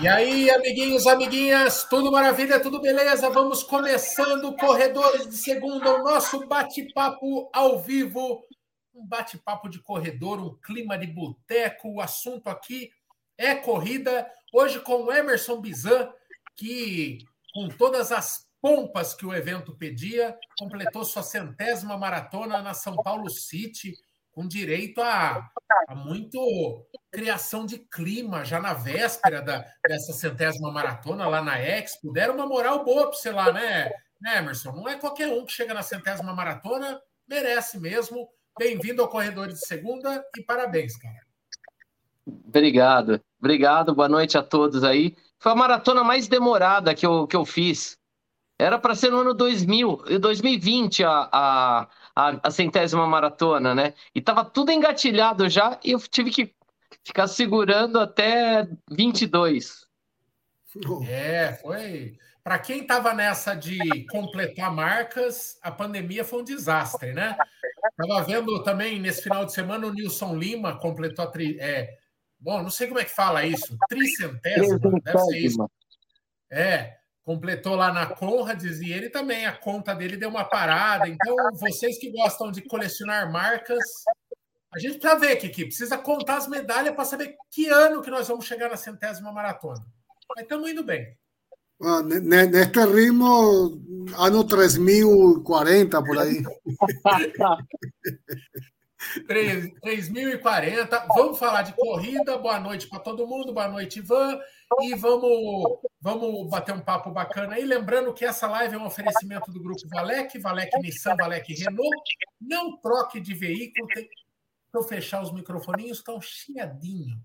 E aí, amiguinhos, amiguinhas, tudo maravilha, tudo beleza? Vamos começando Corredores de Segunda, o nosso bate-papo ao vivo. Um bate-papo de corredor, um clima de boteco. O assunto aqui é corrida. Hoje com o Emerson Bizan, que com todas as pompas que o evento pedia, completou sua centésima maratona na São Paulo City com direito a, a, muito criação de clima já na véspera da, dessa centésima maratona lá na Expo. Deram uma moral boa para você lá, né, né, Emerson? Não é qualquer um que chega na centésima maratona, merece mesmo. Bem-vindo ao Corredor de Segunda e parabéns, cara. Obrigado, obrigado, boa noite a todos aí. Foi a maratona mais demorada que eu, que eu fiz. Era para ser no ano 2000, 2020 a, a, a, a centésima maratona, né? E tava tudo engatilhado já e eu tive que ficar segurando até 22. É, foi. Para quem estava nessa de completar marcas, a pandemia foi um desastre, né? Tava vendo também nesse final de semana o Nilson Lima completou a tri... é, bom, não sei como é que fala isso, tricentésima, deve ser isso. É, completou lá na Conrads e ele também, a conta dele deu uma parada. Então, vocês que gostam de colecionar marcas, a gente precisa ver, Kiki, precisa contar as medalhas para saber que ano que nós vamos chegar na centésima maratona. Mas estamos indo bem. Ah, neste ritmo, ano 3040, por aí. 3040. Vamos falar de corrida. Boa noite para todo mundo. Boa noite, Ivan. E vamos, vamos bater um papo bacana aí. Lembrando que essa live é um oferecimento do grupo Valec, Valec Nissan, Valec Renault. Não troque de veículo. Tem... Vou fechar os microfoninhos, estão chiadinho.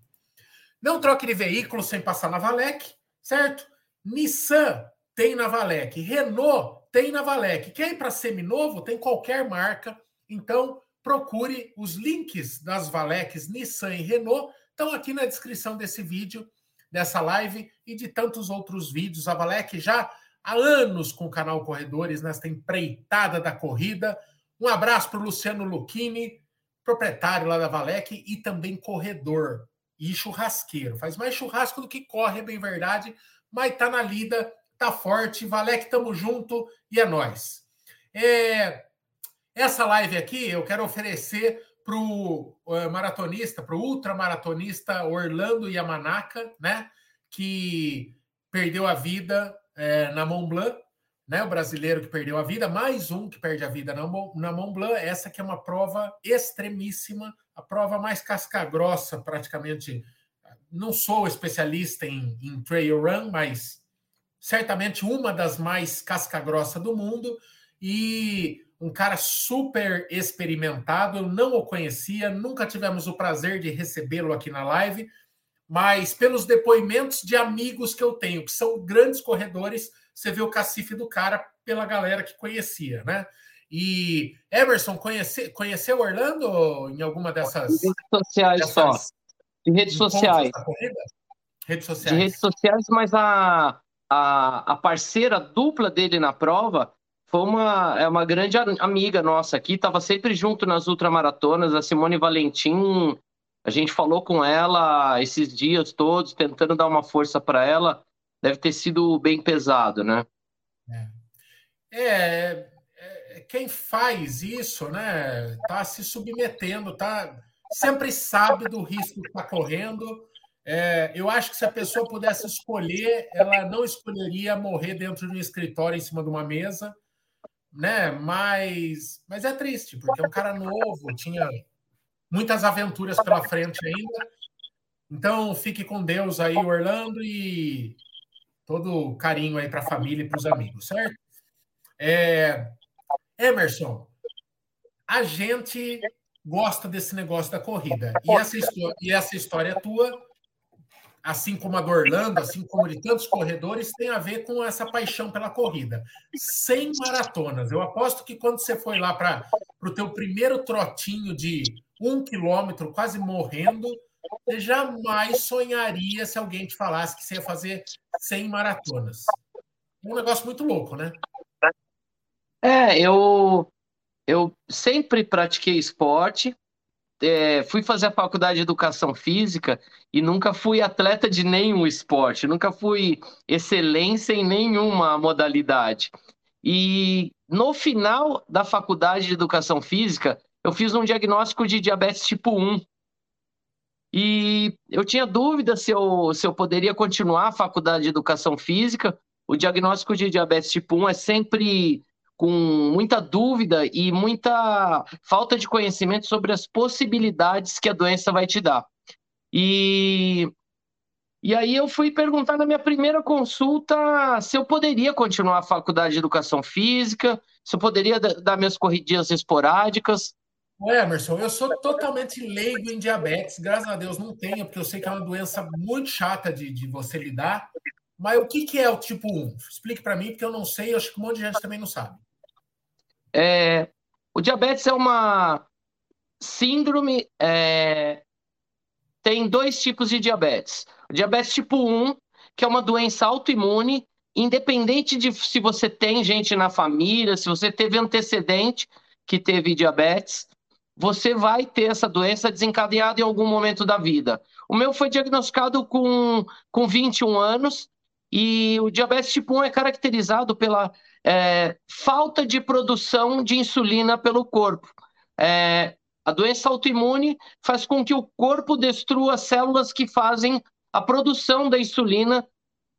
Não troque de veículo sem passar na Valec, certo? Nissan tem na Valec, Renault tem na Valec. Quer ir para seminovo? Tem qualquer marca. Então, procure os links das Valecs Nissan e Renault. Estão aqui na descrição desse vídeo, dessa live e de tantos outros vídeos. A Valec já há anos com o canal Corredores nesta empreitada da corrida. Um abraço para o Luciano Lucchini, proprietário lá da Valec e também corredor e churrasqueiro. Faz mais churrasco do que corre, é bem verdade, mas tá na lida, tá forte. Valec, tamo junto e é nós. É, essa live aqui eu quero oferecer para o uh, maratonista, para o ultramaratonista Orlando Yamanaka, né? Que perdeu a vida é, na Mont Blanc, né? O brasileiro que perdeu a vida, mais um que perde a vida na, na Mont Blanc. Essa que é uma prova extremíssima, a prova mais casca-grossa, praticamente. Não sou especialista em, em trail run, mas certamente uma das mais casca-grossa do mundo. E um cara super experimentado. Eu não o conhecia, nunca tivemos o prazer de recebê-lo aqui na live, mas pelos depoimentos de amigos que eu tenho, que são grandes corredores, você vê o cacife do cara pela galera que conhecia, né? E Emerson, conhece, conheceu Orlando em alguma dessas. De redes sociais dessas, só. De redes sociais. Redes sociais. De redes sociais, mas a, a, a parceira dupla dele na prova foi uma, é uma grande amiga nossa aqui, estava sempre junto nas ultramaratonas, a Simone Valentim. A gente falou com ela esses dias todos, tentando dar uma força para ela. Deve ter sido bem pesado, né? É. é, é quem faz isso, né, tá se submetendo, tá sempre sabe do risco que está correndo. É, eu acho que se a pessoa pudesse escolher, ela não escolheria morrer dentro de um escritório em cima de uma mesa né? Mas, mas é triste, porque é um cara novo, tinha muitas aventuras pela frente ainda. Então, fique com Deus aí, Orlando, e todo carinho aí para a família e para os amigos, certo? É, Emerson, a gente gosta desse negócio da corrida. E essa, e essa história tua assim como a do Orlando, assim como de tantos corredores, tem a ver com essa paixão pela corrida. Sem maratonas. Eu aposto que quando você foi lá para o teu primeiro trotinho de um quilômetro, quase morrendo, você jamais sonharia se alguém te falasse que você ia fazer 100 maratonas. Um negócio muito louco, né? É, eu, eu sempre pratiquei esporte, é, fui fazer a faculdade de educação física e nunca fui atleta de nenhum esporte, nunca fui excelência em nenhuma modalidade. E no final da faculdade de educação física, eu fiz um diagnóstico de diabetes tipo 1. E eu tinha dúvida se eu, se eu poderia continuar a faculdade de educação física. O diagnóstico de diabetes tipo 1 é sempre com muita dúvida e muita falta de conhecimento sobre as possibilidades que a doença vai te dar. E, e aí eu fui perguntar na minha primeira consulta se eu poderia continuar a faculdade de educação física, se eu poderia dar minhas corridinhas esporádicas. Emerson, eu sou totalmente leigo em diabetes, graças a Deus não tenho, porque eu sei que é uma doença muito chata de, de você lidar. Mas o que, que é o tipo 1? Explique para mim, porque eu não sei, acho que um monte de gente também não sabe. É, o diabetes é uma síndrome. É, tem dois tipos de diabetes. O diabetes tipo 1, que é uma doença autoimune, independente de se você tem gente na família, se você teve antecedente que teve diabetes, você vai ter essa doença desencadeada em algum momento da vida. O meu foi diagnosticado com, com 21 anos e o diabetes tipo 1 é caracterizado pela é, falta de produção de insulina pelo corpo. É, a doença autoimune faz com que o corpo destrua células que fazem a produção da insulina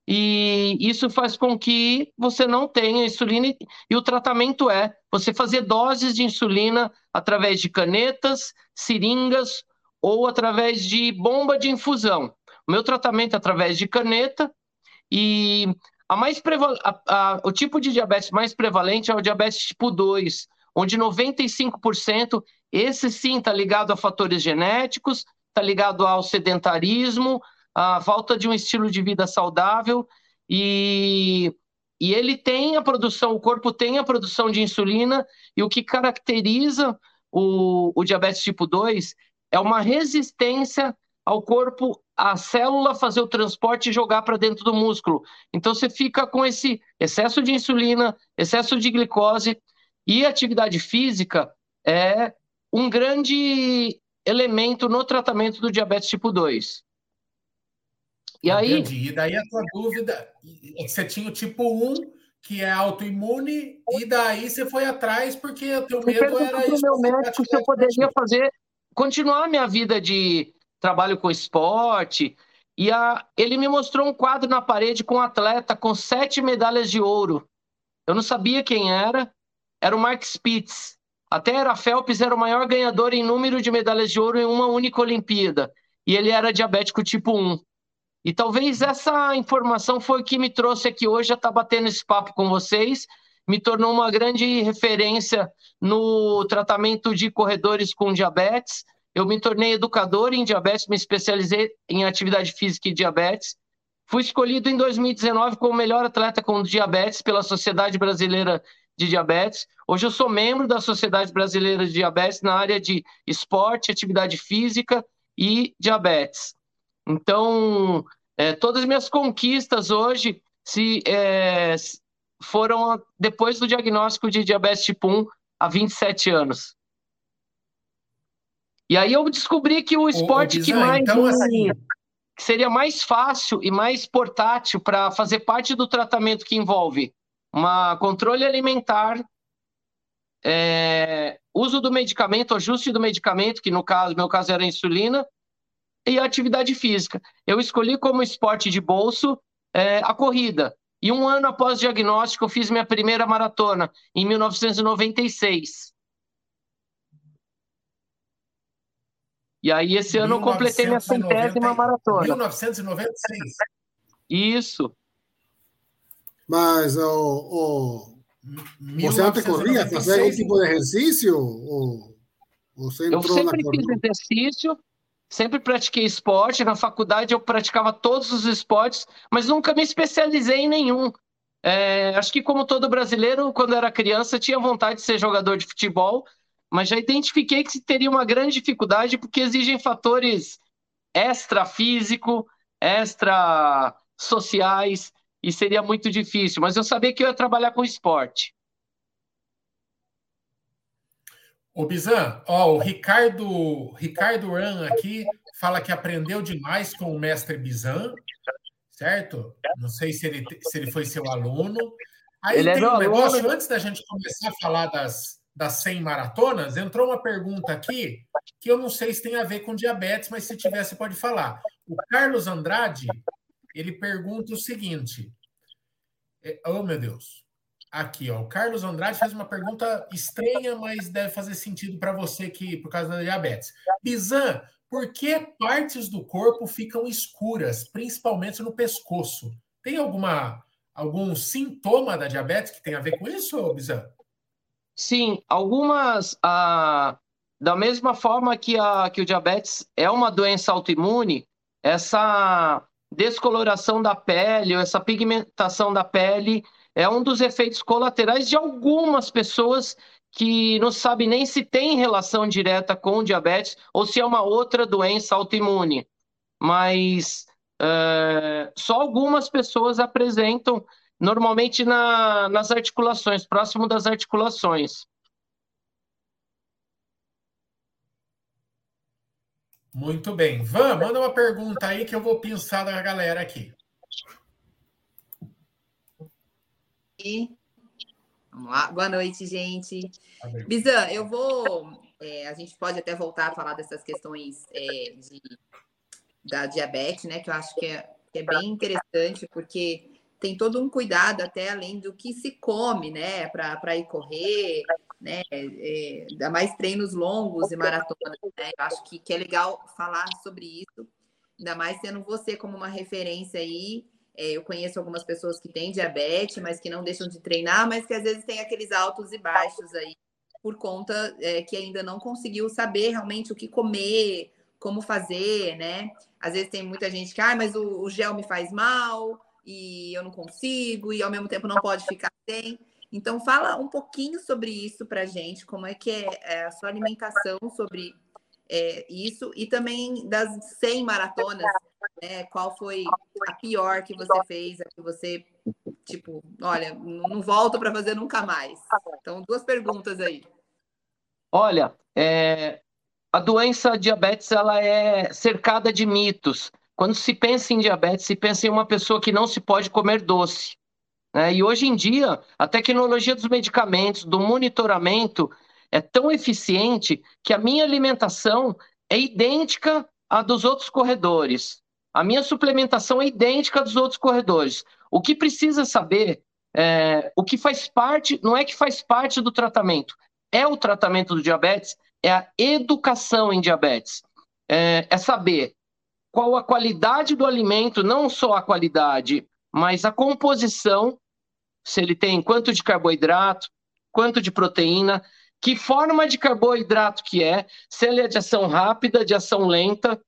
e isso faz com que você não tenha insulina e o tratamento é você fazer doses de insulina através de canetas, seringas ou através de bomba de infusão. O meu tratamento é através de caneta e a mais preval... a, a, o tipo de diabetes mais prevalente é o diabetes tipo 2, onde 95%, esse sim está ligado a fatores genéticos, está ligado ao sedentarismo, à falta de um estilo de vida saudável e, e ele tem a produção, o corpo tem a produção de insulina e o que caracteriza o, o diabetes tipo 2 é uma resistência ao corpo a célula fazer o transporte e jogar para dentro do músculo. Então você fica com esse excesso de insulina, excesso de glicose e atividade física é um grande elemento no tratamento do diabetes tipo 2. E aí, Entendi. E daí a tua dúvida é que você tinha o tipo 1, que é autoimune, e daí você foi atrás porque o teu medo era isso. meu médico se eu poderia fazer continuar a minha vida de trabalho com esporte. E a, ele me mostrou um quadro na parede com um atleta com sete medalhas de ouro. Eu não sabia quem era, era o Mark Spitz. Até era Phelps era o maior ganhador em número de medalhas de ouro em uma única Olimpíada. E ele era diabético tipo 1. E talvez essa informação foi o que me trouxe aqui hoje a estar tá batendo esse papo com vocês. Me tornou uma grande referência no tratamento de corredores com diabetes eu me tornei educador em diabetes, me especializei em atividade física e diabetes. Fui escolhido em 2019 como melhor atleta com diabetes pela Sociedade Brasileira de Diabetes. Hoje eu sou membro da Sociedade Brasileira de Diabetes na área de esporte, atividade física e diabetes. Então, é, todas as minhas conquistas hoje se, é, foram depois do diagnóstico de diabetes tipo 1 há 27 anos. E aí eu descobri que o esporte ô, que mais então, assim... que seria mais fácil e mais portátil para fazer parte do tratamento que envolve uma controle alimentar, é, uso do medicamento, ajuste do medicamento, que no caso, meu caso era insulina, e atividade física. Eu escolhi como esporte de bolso é, a corrida. E um ano após o diagnóstico, eu fiz minha primeira maratona, em 1996. E aí, esse ano, eu completei minha centésima maratona. 1996. Isso. Mas, o, o, você antes corria? Fazia algum tipo de exercício? Ou, ou você eu sempre fiz exercício, sempre pratiquei esporte. Na faculdade, eu praticava todos os esportes, mas nunca me especializei em nenhum. É, acho que, como todo brasileiro, quando era criança, tinha vontade de ser jogador de futebol, mas já identifiquei que teria uma grande dificuldade porque exigem fatores extra-físico, extra-sociais, e seria muito difícil. Mas eu sabia que eu ia trabalhar com esporte. Ô, Bizan, ó, o Ricardo, Ricardo Ran aqui fala que aprendeu demais com o mestre Bizan, certo? Não sei se ele, se ele foi seu aluno. Aí ele é tem é um negócio, aluno. antes da gente começar a falar das, das 100 maratonas, entrou uma pergunta aqui que eu não sei se tem a ver com diabetes, mas se tiver, você pode falar. O Carlos Andrade, ele pergunta o seguinte. É, oh, meu Deus. Aqui, ó, o Carlos Andrade faz uma pergunta estranha, mas deve fazer sentido para você que por causa da diabetes. Bizan, por que partes do corpo ficam escuras, principalmente no pescoço? Tem alguma algum sintoma da diabetes que tem a ver com isso, Bizan? Sim, algumas. Ah, da mesma forma que, a, que o diabetes é uma doença autoimune, essa descoloração da pele, essa pigmentação da pele é um dos efeitos colaterais de algumas pessoas que não sabe nem se tem relação direta com o diabetes ou se é uma outra doença autoimune. Mas é, só algumas pessoas apresentam, normalmente na, nas articulações, próximo das articulações. Muito bem. Van, manda uma pergunta aí que eu vou pensar da galera aqui. Vamos lá. Boa noite, gente. Bizan, eu vou. É, a gente pode até voltar a falar dessas questões é, de, da diabetes, né? Que eu acho que é, que é bem interessante, porque tem todo um cuidado até além do que se come, né? Para ir correr, né? É, ainda mais treinos longos e maratonas, né? Eu acho que, que é legal falar sobre isso, ainda mais tendo você como uma referência aí é, eu conheço algumas pessoas que têm diabetes, mas que não deixam de treinar, mas que às vezes tem aqueles altos e baixos aí, por conta é, que ainda não conseguiu saber realmente o que comer, como fazer, né? Às vezes tem muita gente que, ah, mas o, o gel me faz mal e eu não consigo, e ao mesmo tempo não pode ficar sem. Então, fala um pouquinho sobre isso para gente, como é que é, é a sua alimentação sobre é, isso, e também das 100 maratonas né? Qual foi a pior que você fez, a que você, tipo, olha, não volto para fazer nunca mais? Então, duas perguntas aí. Olha, é, a doença diabetes ela é cercada de mitos. Quando se pensa em diabetes, se pensa em uma pessoa que não se pode comer doce. Né? E hoje em dia, a tecnologia dos medicamentos, do monitoramento, é tão eficiente que a minha alimentação é idêntica à dos outros corredores. A minha suplementação é idêntica dos outros corredores. O que precisa saber, é, o que faz parte, não é que faz parte do tratamento, é o tratamento do diabetes, é a educação em diabetes. É, é saber qual a qualidade do alimento, não só a qualidade, mas a composição, se ele tem quanto de carboidrato, quanto de proteína, que forma de carboidrato que é, se ele é de ação rápida, de ação lenta,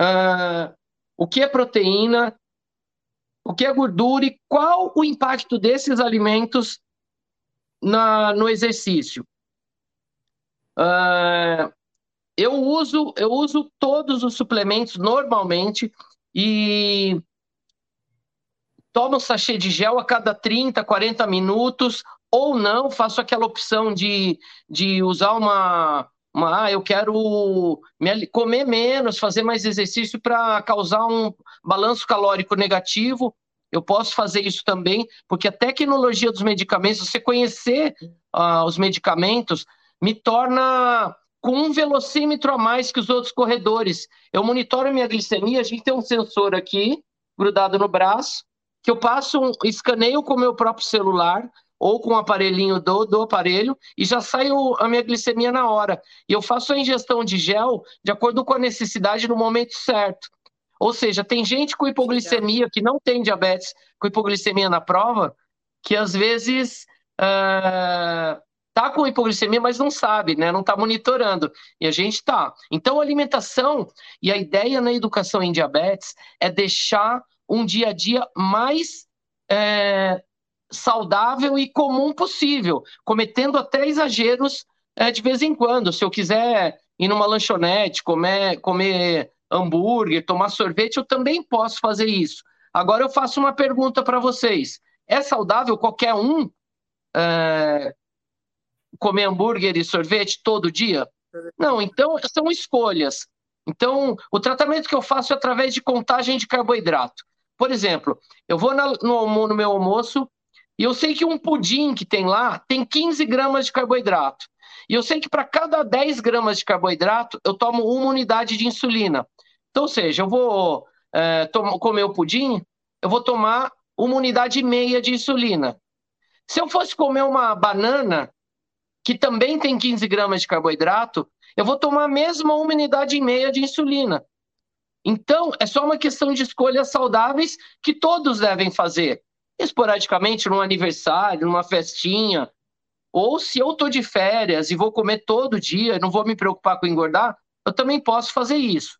uh, o que é proteína, o que é gordura e qual o impacto desses alimentos na, no exercício. Uh, eu uso eu uso todos os suplementos normalmente e tomo um sachê de gel a cada 30, 40 minutos ou não, faço aquela opção de, de usar uma, ah, eu quero comer menos, fazer mais exercício para causar um balanço calórico negativo. Eu posso fazer isso também, porque a tecnologia dos medicamentos, você conhecer uh, os medicamentos, me torna com um velocímetro a mais que os outros corredores. Eu monitoro minha glicemia, a gente tem um sensor aqui, grudado no braço, que eu passo, um, escaneio com o meu próprio celular, ou com o aparelhinho do, do aparelho e já sai a minha glicemia na hora. E eu faço a ingestão de gel de acordo com a necessidade no momento certo. Ou seja, tem gente com hipoglicemia que não tem diabetes, com hipoglicemia na prova, que às vezes uh, tá com hipoglicemia, mas não sabe, né? Não está monitorando. E a gente tá. Então, a alimentação e a ideia na educação em diabetes é deixar um dia a dia mais é, saudável e comum possível, cometendo até exageros é, de vez em quando. Se eu quiser ir numa lanchonete, comer, comer hambúrguer, tomar sorvete, eu também posso fazer isso. Agora eu faço uma pergunta para vocês: é saudável qualquer um é, comer hambúrguer e sorvete todo dia? Não, então são escolhas. Então, o tratamento que eu faço é através de contagem de carboidrato. Por exemplo, eu vou no, no meu almoço e eu sei que um pudim que tem lá tem 15 gramas de carboidrato. E eu sei que para cada 10 gramas de carboidrato, eu tomo uma unidade de insulina. Então, ou seja, eu vou é, comer o pudim, eu vou tomar uma unidade e meia de insulina. Se eu fosse comer uma banana, que também tem 15 gramas de carboidrato, eu vou tomar a mesma uma unidade e meia de insulina. Então, é só uma questão de escolhas saudáveis que todos devem fazer. Esporadicamente, num aniversário, numa festinha. Ou se eu estou de férias e vou comer todo dia, não vou me preocupar com engordar, eu também posso fazer isso.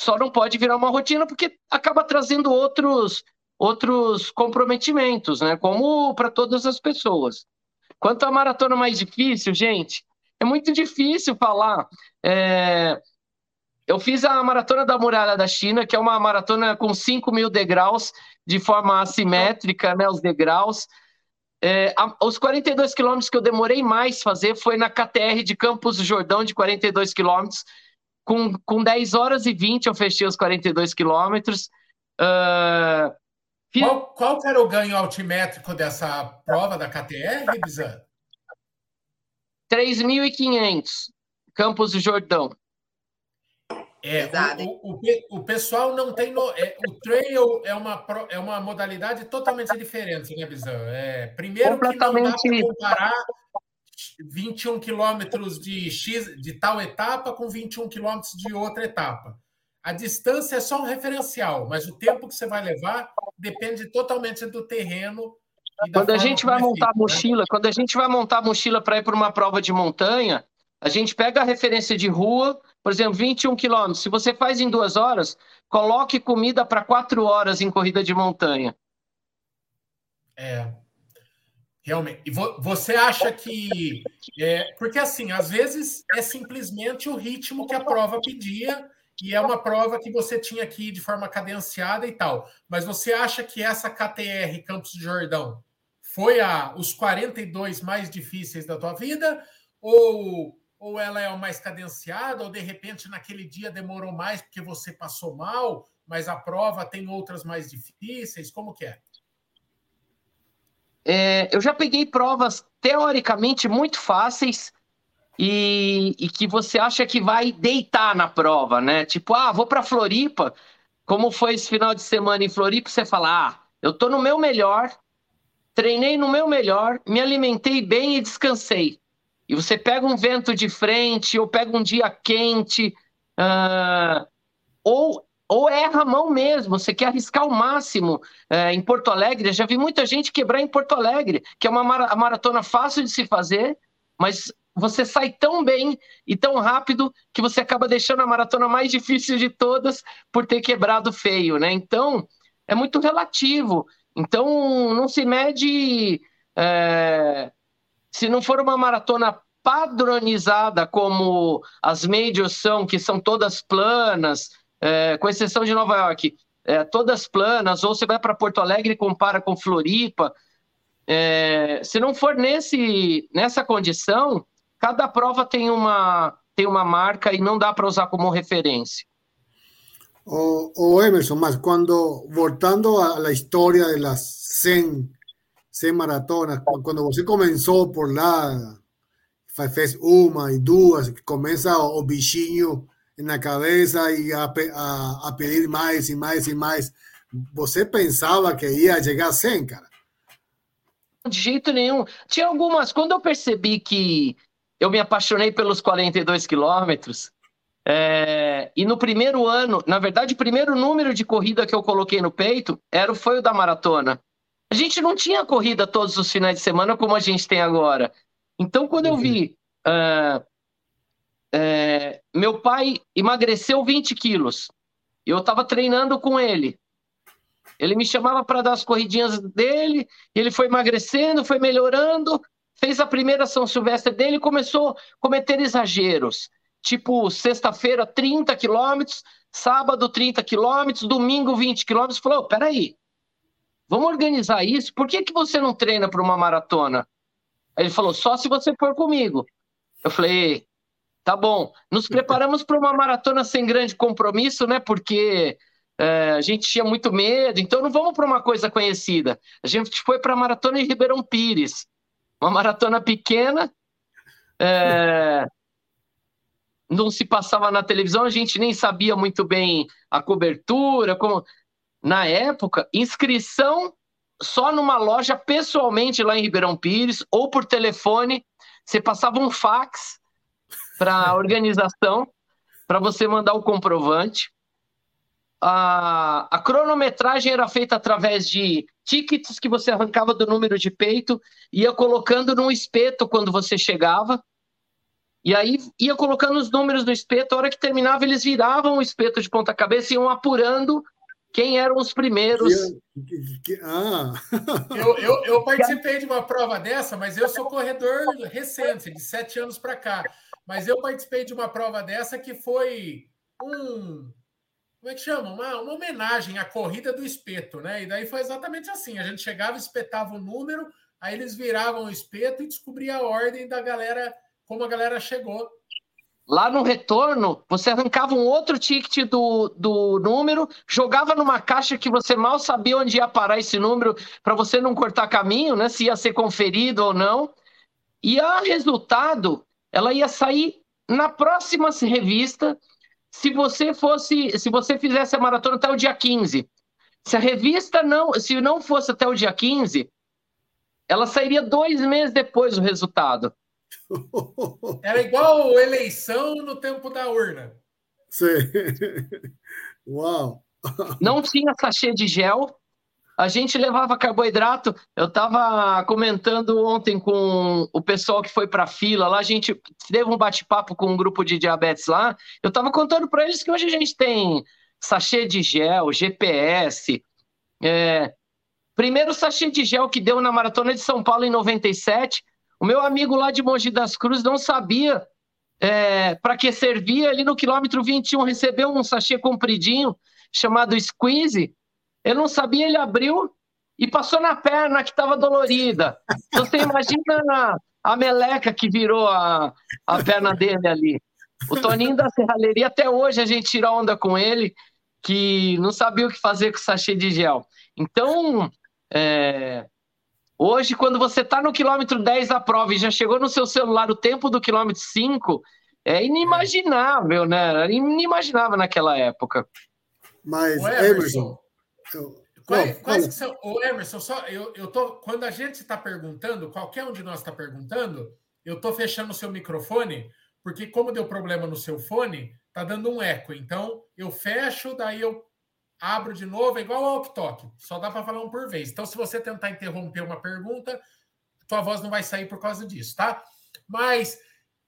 Só não pode virar uma rotina porque acaba trazendo outros outros comprometimentos, né? Como para todas as pessoas. Quanto à maratona mais difícil, gente, é muito difícil falar. É... Eu fiz a maratona da Muralha da China, que é uma maratona com 5 mil degraus, de forma assimétrica, né? Os degraus. É, os 42 quilômetros que eu demorei mais fazer foi na KTR de Campos do Jordão, de 42 quilômetros. Com, com 10 horas e 20 eu fechei os 42 quilômetros. Uh, qual, qual era o ganho altimétrico dessa prova da KTR, Bizan? 3.500, Campos do Jordão. É, o, o, o, pessoal não tem. No, é, o trail é uma, é uma modalidade totalmente diferente, né, Bizan? É, primeiro que não dá para comparar 21 quilômetros de, X, de tal etapa com 21 quilômetros de outra etapa. A distância é só um referencial, mas o tempo que você vai levar depende totalmente do terreno. quando a gente vai é montar feito, né? mochila, né? quando a gente vai montar mochila para ir para uma prova de montanha, a gente pega a referência de rua, por exemplo, 21 quilômetros. Se você faz em duas horas, coloque comida para quatro horas em corrida de montanha. É, Realmente. E você acha que. É, porque, assim, às vezes é simplesmente o ritmo que a prova pedia e é uma prova que você tinha ir de forma cadenciada e tal. Mas você acha que essa KTR Campos de Jordão foi a, os 42 mais difíceis da tua vida? Ou, ou ela é a mais cadenciada? Ou de repente naquele dia demorou mais porque você passou mal, mas a prova tem outras mais difíceis? Como que é? é eu já peguei provas teoricamente muito fáceis e, e, que você acha que vai deitar na prova, né? Tipo, ah, vou para Floripa. Como foi esse final de semana em Floripa? Você fala, ah, eu tô no meu melhor, treinei no meu melhor, me alimentei bem e descansei. E você pega um vento de frente, ou pega um dia quente, uh, ou, ou erra a mão mesmo, você quer arriscar o máximo. Uh, em Porto Alegre, eu já vi muita gente quebrar em Porto Alegre, que é uma maratona fácil de se fazer, mas você sai tão bem e tão rápido que você acaba deixando a maratona mais difícil de todas por ter quebrado feio, né? Então, é muito relativo. Então, não se mede. É... Se não for uma maratona padronizada como as majors são, que são todas planas, é, com exceção de Nova York, é, todas planas, ou você vai para Porto Alegre e compara com Floripa. É, se não for nesse, nessa condição, cada prova tem uma, tem uma marca e não dá para usar como referência. O, o, Emerson, mas quando, voltando a la historia de las 100, 100 maratonas, quando você começou por lá, fez uma e duas, começa o bichinho na cabeça e a, a, a pedir mais e mais e mais, você pensava que ia chegar a 100, cara? De jeito nenhum. Tinha algumas, quando eu percebi que eu me apaixonei pelos 42 quilômetros. É, e no primeiro ano, na verdade, o primeiro número de corrida que eu coloquei no peito era, foi o da maratona. A gente não tinha corrida todos os finais de semana como a gente tem agora. Então, quando eu vi. Uh, é, meu pai emagreceu 20 quilos. Eu estava treinando com ele. Ele me chamava para dar as corridinhas dele, ele foi emagrecendo, foi melhorando fez a primeira São Silvestre dele e começou a cometer exageros. Tipo, sexta-feira, 30 quilômetros, sábado, 30 quilômetros, domingo, 20 quilômetros. Falou: peraí, vamos organizar isso. Por que, que você não treina para uma maratona? Aí ele falou: só se você for comigo. Eu falei: tá bom. Nos preparamos para uma maratona sem grande compromisso, né? Porque é, a gente tinha muito medo, então não vamos para uma coisa conhecida. A gente foi para a maratona em Ribeirão Pires, uma maratona pequena. É, não se passava na televisão, a gente nem sabia muito bem a cobertura, como na época, inscrição só numa loja pessoalmente lá em Ribeirão Pires ou por telefone, você passava um fax para a organização para você mandar o comprovante. A, a cronometragem era feita através de tickets que você arrancava do número de peito, ia colocando num espeto quando você chegava. E aí ia colocando os números no espeto, a hora que terminava, eles viravam o espeto de ponta cabeça e iam apurando quem eram os primeiros. Que, que, ah. eu, eu, eu, participei de uma prova dessa, mas eu sou corredor recente, de sete anos para cá. Mas eu participei de uma prova dessa que foi um. Como é que chama? Uma, uma homenagem à corrida do espeto, né? E daí foi exatamente assim: a gente chegava, espetava o número, aí eles viravam o espeto e descobria a ordem da galera, como a galera chegou. Lá no retorno, você arrancava um outro ticket do, do número, jogava numa caixa que você mal sabia onde ia parar esse número, para você não cortar caminho, né? Se ia ser conferido ou não. E a resultado, ela ia sair na próxima revista, se você fosse, se você fizesse a maratona até o dia 15. Se a revista não, se não fosse até o dia 15, ela sairia dois meses depois do resultado. Era igual eleição no tempo da urna. Sim. Uau! Não tinha sachê de gel. A gente levava carboidrato. Eu estava comentando ontem com o pessoal que foi para a fila lá. A gente teve um bate-papo com um grupo de diabetes lá. Eu estava contando para eles que hoje a gente tem sachê de gel, GPS. É... Primeiro sachê de gel que deu na Maratona de São Paulo em 97 o meu amigo lá de Mogi das Cruzes não sabia é, para que servia. Ali no quilômetro 21 recebeu um sachê compridinho chamado Squeeze. Ele não sabia, ele abriu e passou na perna que estava dolorida. Então você imagina a, a, meleca que virou a, a perna dele ali. O Toninho da Serralheria, até hoje a gente tira onda com ele, que não sabia o que fazer com o sachê de gel. Então, é, Hoje, quando você está no quilômetro 10 da prova e já chegou no seu celular o tempo do quilômetro 5, é inimaginável, né? Era inimaginável naquela época. Mas, o Emerson. Quais, quais que são, o Emerson, só, eu, eu tô, quando a gente está perguntando, qualquer um de nós está perguntando, eu estou fechando o seu microfone, porque como deu problema no seu fone, tá dando um eco. Então, eu fecho, daí eu abro de novo, é igual ao talk só dá para falar um por vez. Então, se você tentar interromper uma pergunta, tua voz não vai sair por causa disso, tá? Mas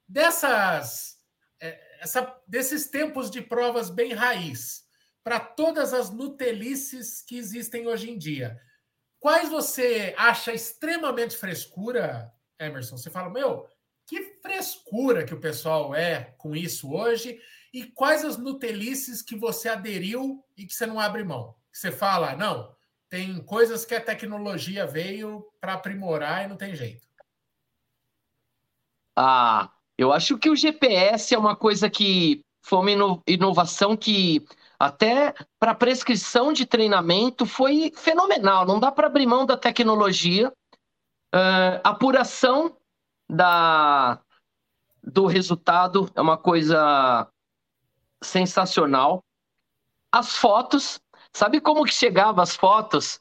dessas, é, essa, desses tempos de provas bem raiz, para todas as nutelices que existem hoje em dia, quais você acha extremamente frescura, Emerson? Você fala, meu, que frescura que o pessoal é com isso hoje e quais as nutelices que você aderiu e que você não abre mão? Você fala, não, tem coisas que a tecnologia veio para aprimorar e não tem jeito. Ah, eu acho que o GPS é uma coisa que foi uma inovação que até para prescrição de treinamento foi fenomenal. Não dá para abrir mão da tecnologia. Uh, apuração da, do resultado é uma coisa sensacional. As fotos, sabe como que chegava as fotos?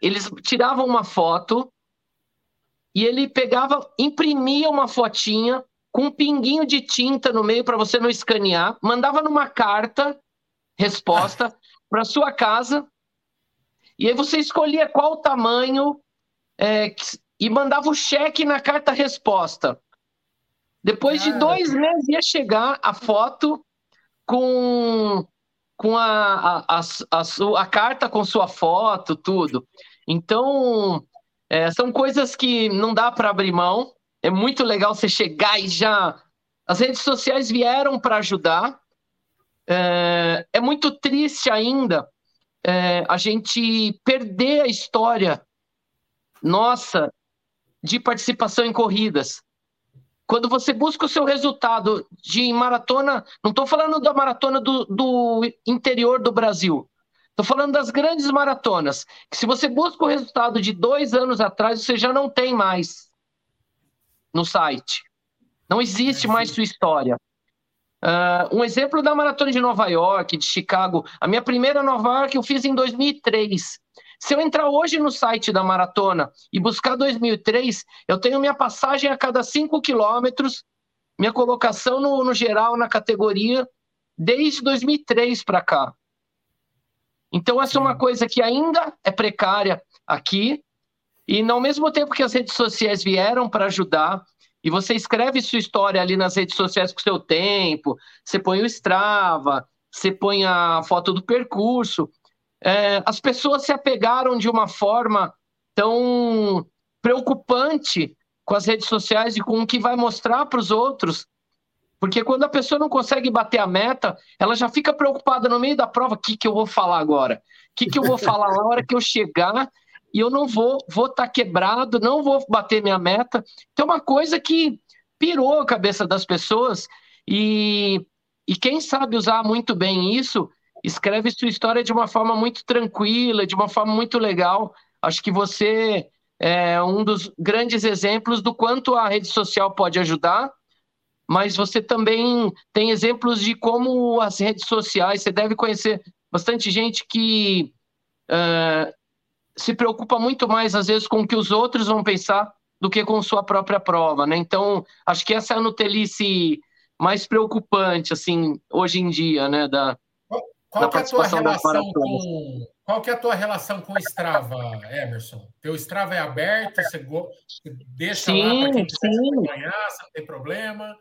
Eles tiravam uma foto e ele pegava, imprimia uma fotinha com um pinguinho de tinta no meio para você não escanear, mandava numa carta resposta para sua casa e aí você escolhia qual tamanho é, e mandava o cheque na carta resposta. Depois de dois meses ia chegar a foto com, com a, a, a, a, carta com sua foto, tudo. Então, é, são coisas que não dá para abrir mão. É muito legal você chegar e já. As redes sociais vieram para ajudar. É, é, muito triste ainda é, a gente perder a história nossa de participação em corridas. Quando você busca o seu resultado de maratona, não estou falando da maratona do, do interior do Brasil, estou falando das grandes maratonas, que se você busca o resultado de dois anos atrás, você já não tem mais no site. Não existe mais sua história. Uh, um exemplo da maratona de Nova York, de Chicago. A minha primeira Nova York eu fiz em 2003. Se eu entrar hoje no site da maratona e buscar 2003, eu tenho minha passagem a cada 5 quilômetros, minha colocação no, no geral na categoria, desde 2003 para cá. Então, essa é uma coisa que ainda é precária aqui, e ao mesmo tempo que as redes sociais vieram para ajudar, e você escreve sua história ali nas redes sociais com seu tempo, você põe o Strava, você põe a foto do percurso. É, as pessoas se apegaram de uma forma tão preocupante com as redes sociais e com o que vai mostrar para os outros. Porque quando a pessoa não consegue bater a meta, ela já fica preocupada no meio da prova: o que, que eu vou falar agora? O que, que eu vou falar na hora que eu chegar e eu não vou vou estar tá quebrado, não vou bater minha meta. Então, uma coisa que pirou a cabeça das pessoas e, e quem sabe usar muito bem isso, escreve sua história de uma forma muito tranquila, de uma forma muito legal. Acho que você é um dos grandes exemplos do quanto a rede social pode ajudar, mas você também tem exemplos de como as redes sociais, você deve conhecer bastante gente que uh, se preocupa muito mais, às vezes, com o que os outros vão pensar do que com sua própria prova, né? Então, acho que essa é a Nutelice mais preocupante, assim, hoje em dia, né? Da, qual, qual é a tua relação com qual que é a tua relação com o Strava, Emerson? Teu Strava é aberto, você, deixa sim, lá para quem quiser acompanhar, você não tem problema?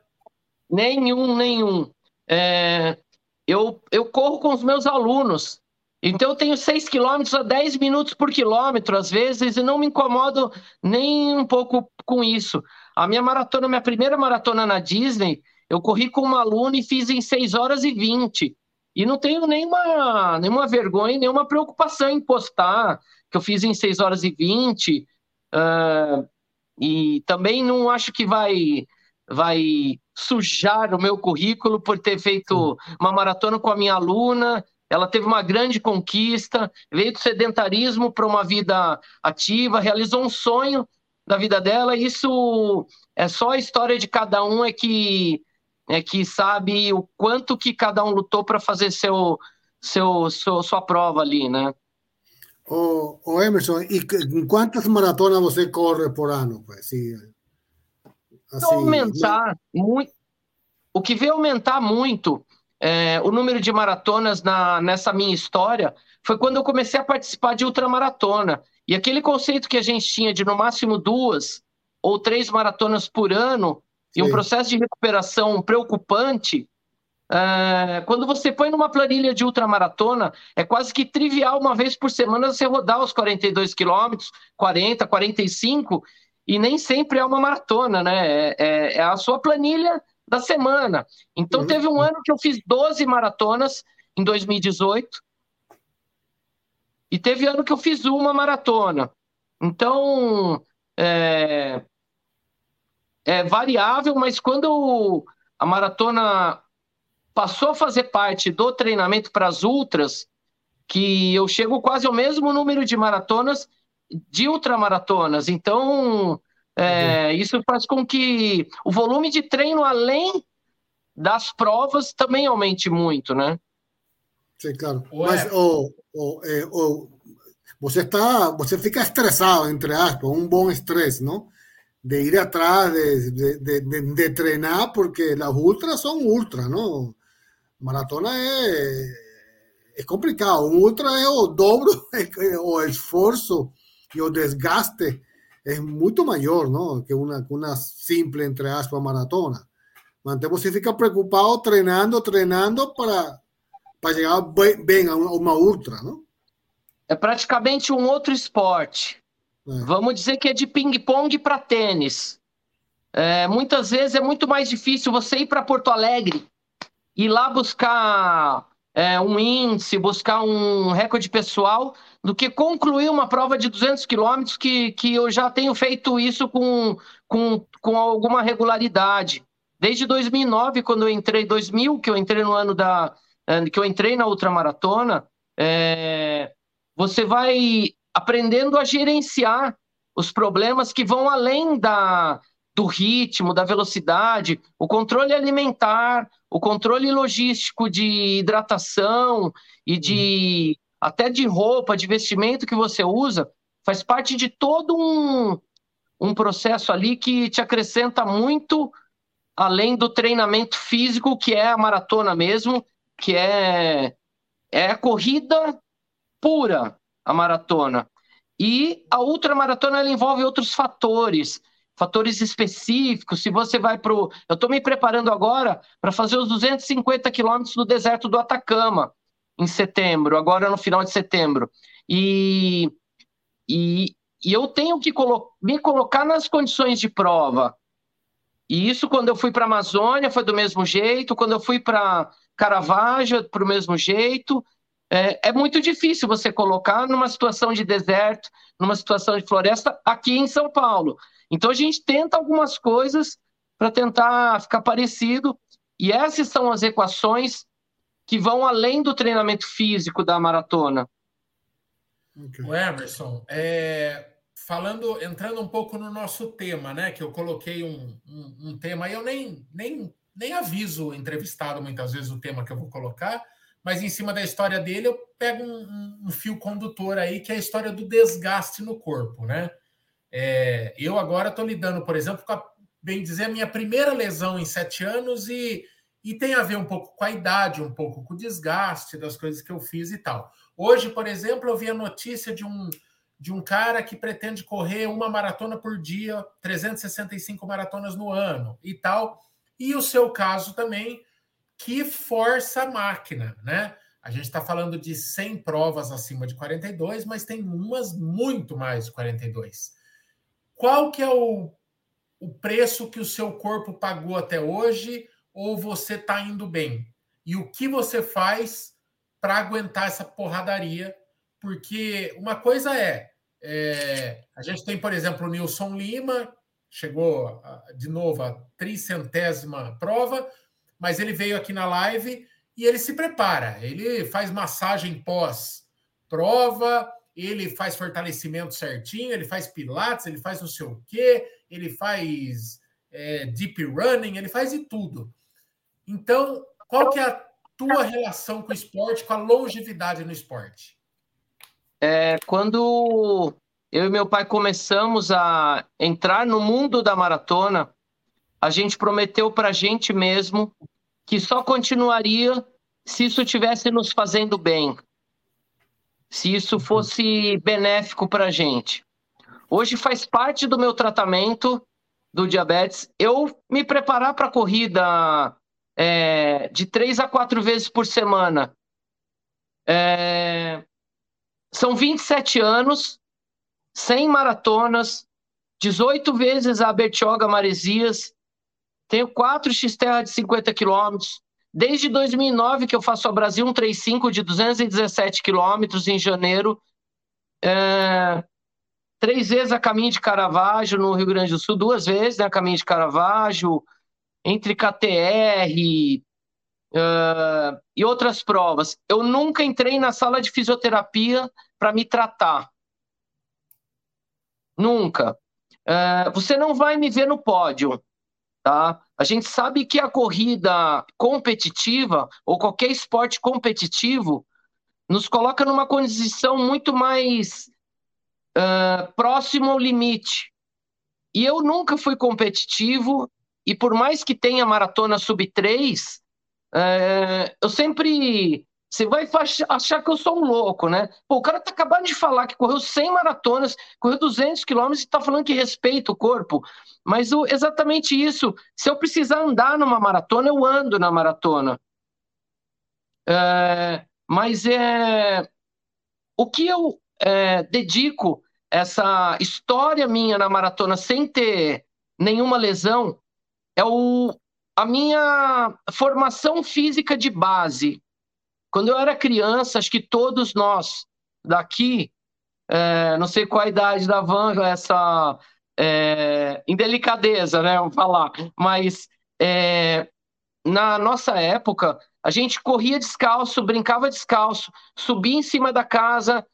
Nenhum, nenhum. É, eu, eu corro com os meus alunos. Então eu tenho 6 quilômetros a 10 minutos por quilômetro, às vezes, e não me incomodo nem um pouco com isso. A minha maratona, minha primeira maratona na Disney, eu corri com uma aluna e fiz em 6 horas e 20. E não tenho nenhuma, nenhuma vergonha, nenhuma preocupação em postar que eu fiz em 6 horas e 20. Uh, e também não acho que vai, vai sujar o meu currículo por ter feito uma maratona com a minha aluna ela teve uma grande conquista, veio do sedentarismo para uma vida ativa, realizou um sonho da vida dela. Isso é só a história de cada um é que é que sabe o quanto que cada um lutou para fazer seu, seu, seu, sua prova ali, né? O, o Emerson, e quantas maratonas você corre por ano? Assim, assim, aumentar muito. O que veio aumentar muito é, o número de maratonas na, nessa minha história foi quando eu comecei a participar de ultramaratona. E aquele conceito que a gente tinha de no máximo duas ou três maratonas por ano Sim. e um processo de recuperação preocupante, é, quando você põe numa planilha de ultramaratona, é quase que trivial uma vez por semana você rodar os 42 quilômetros, 40, 45, e nem sempre é uma maratona, né? É, é, é a sua planilha da semana. Então, uhum. teve um ano que eu fiz 12 maratonas em 2018. E teve ano que eu fiz uma maratona. Então, é, é variável, mas quando a maratona passou a fazer parte do treinamento para as ultras, que eu chego quase ao mesmo número de maratonas de ultramaratonas. Então, é, isso faz com que o volume de treino, além das provas, também aumente muito, né? Sim, claro. Ué. Mas oh, oh, eh, oh, você está, você fica estressado, entre aspas, um bom estresse, não? De ir atrás, de, de, de, de, treinar, porque las ultras son ultras, ¿no? Maratona es, es complicado. Un ultra es o dobro o esfuerzo y o desgaste es mucho mayor, ¿no? Que una, una simple, entre aspas, maratona. Manté você fica preocupado treinando, treinando para, para chegar bem, bem a uma ultra, não? É praticamente um outro esporte. É. Vamos dizer que é de ping-pong para tênis. É, muitas vezes é muito mais difícil você ir para Porto Alegre e lá buscar é, um índice, buscar um recorde pessoal, do que concluir uma prova de 200 quilômetros que, que eu já tenho feito isso com, com, com alguma regularidade. Desde 2009, quando eu entrei, 2000, que eu entrei no ano da. Eh, que eu entrei na ultramaratona, é, você vai aprendendo a gerenciar os problemas que vão além da, do ritmo, da velocidade, o controle alimentar, o controle logístico de hidratação e de uhum. Até de roupa, de vestimento que você usa, faz parte de todo um, um processo ali que te acrescenta muito além do treinamento físico, que é a maratona mesmo, que é, é a corrida pura, a maratona. E a ultramaratona ela envolve outros fatores, fatores específicos. Se você vai para o. Eu estou me preparando agora para fazer os 250 quilômetros no deserto do Atacama, em setembro, agora no final de setembro. E, e, e eu tenho que colo me colocar nas condições de prova. E isso, quando eu fui para a Amazônia, foi do mesmo jeito. Quando eu fui para Caravaggio, para o mesmo jeito. É, é, muito difícil você colocar numa situação de deserto, numa situação de floresta, aqui em São Paulo. Então a gente tenta algumas coisas para tentar ficar parecido, e essas são as equações que vão além do treinamento físico da maratona. Okay. O Emerson, é, falando, entrando um pouco no nosso tema, né? Que eu coloquei um, um, um tema, eu nem, nem, nem aviso o entrevistado muitas vezes o tema que eu vou colocar, mas em cima da história dele eu pego um, um fio condutor aí, que é a história do desgaste no corpo, né? É, eu agora estou lidando, por exemplo, com a, bem dizer, a minha primeira lesão em sete anos e, e tem a ver um pouco com a idade, um pouco com o desgaste das coisas que eu fiz e tal. Hoje, por exemplo, eu vi a notícia de um, de um cara que pretende correr uma maratona por dia, 365 maratonas no ano e tal. E o seu caso também, que força a máquina, né? A gente está falando de 100 provas acima de 42, mas tem umas muito mais de 42 qual que é o, o preço que o seu corpo pagou até hoje ou você está indo bem? E o que você faz para aguentar essa porradaria? Porque uma coisa é, é, a gente tem, por exemplo, o Nilson Lima, chegou de novo a tricentésima prova, mas ele veio aqui na live e ele se prepara, ele faz massagem pós-prova, ele faz fortalecimento certinho, ele faz pilates, ele faz não sei o quê, ele faz é, deep running, ele faz de tudo. Então, qual que é a tua relação com o esporte, com a longevidade no esporte? É, quando eu e meu pai começamos a entrar no mundo da maratona, a gente prometeu para a gente mesmo que só continuaria se isso estivesse nos fazendo bem se isso uhum. fosse benéfico para a gente. Hoje faz parte do meu tratamento do diabetes eu me preparar para a corrida é, de três a quatro vezes por semana. É, são 27 anos, 100 maratonas, 18 vezes a Bertioga Maresias, tenho quatro X-Terra de 50 quilômetros, Desde 2009 que eu faço a Brasil 135 de 217 quilômetros em janeiro, é, três vezes a caminho de Caravaggio no Rio Grande do Sul, duas vezes né, a caminho de Caravaggio, entre KTR é, e outras provas. Eu nunca entrei na sala de fisioterapia para me tratar. Nunca. É, você não vai me ver no pódio, tá? A gente sabe que a corrida competitiva, ou qualquer esporte competitivo, nos coloca numa condição muito mais uh, próximo ao limite. E eu nunca fui competitivo, e por mais que tenha maratona sub 3, uh, eu sempre você vai achar que eu sou um louco, né? Pô, o cara tá acabando de falar que correu 100 maratonas, correu 200 quilômetros e tá falando que respeita o corpo. Mas o, exatamente isso. Se eu precisar andar numa maratona, eu ando na maratona. É, mas é, o que eu é, dedico essa história minha na maratona sem ter nenhuma lesão é o, a minha formação física de base. Quando eu era criança, acho que todos nós daqui, é, não sei qual a idade da Van, essa é, indelicadeza, né? Vamos falar, mas é, na nossa época, a gente corria descalço, brincava descalço, subia em cima da casa,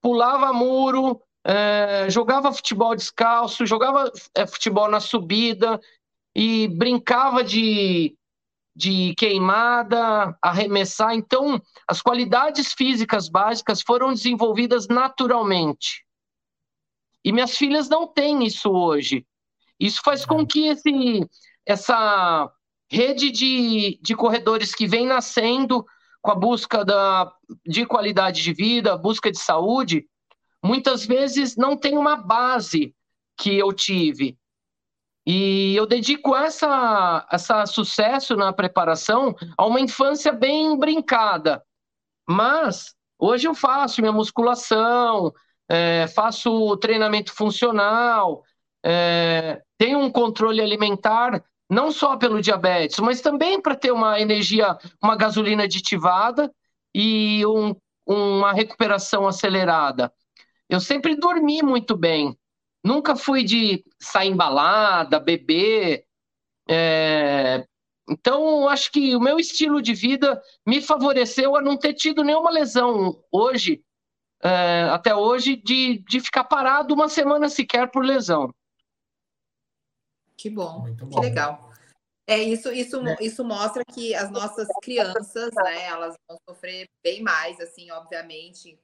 pulava muro, é, jogava futebol descalço, jogava é, futebol na subida e brincava de, de queimada, arremessar. Então, as qualidades físicas básicas foram desenvolvidas naturalmente. E minhas filhas não têm isso hoje. Isso faz com que esse, essa rede de, de corredores que vem nascendo com a busca da, de qualidade de vida, busca de saúde, muitas vezes não tem uma base que eu tive. E eu dedico essa, essa sucesso na preparação a uma infância bem brincada. Mas hoje eu faço minha musculação, é, faço treinamento funcional, é, tenho um controle alimentar não só pelo diabetes, mas também para ter uma energia, uma gasolina aditivada e um, uma recuperação acelerada. Eu sempre dormi muito bem. Nunca fui de sair embalada, beber. É... Então, acho que o meu estilo de vida me favoreceu a não ter tido nenhuma lesão hoje, é, até hoje, de, de ficar parado uma semana sequer por lesão. Que bom, bom. que legal. É isso, isso, é. isso mostra que as nossas crianças, né, elas vão sofrer bem mais, assim, obviamente,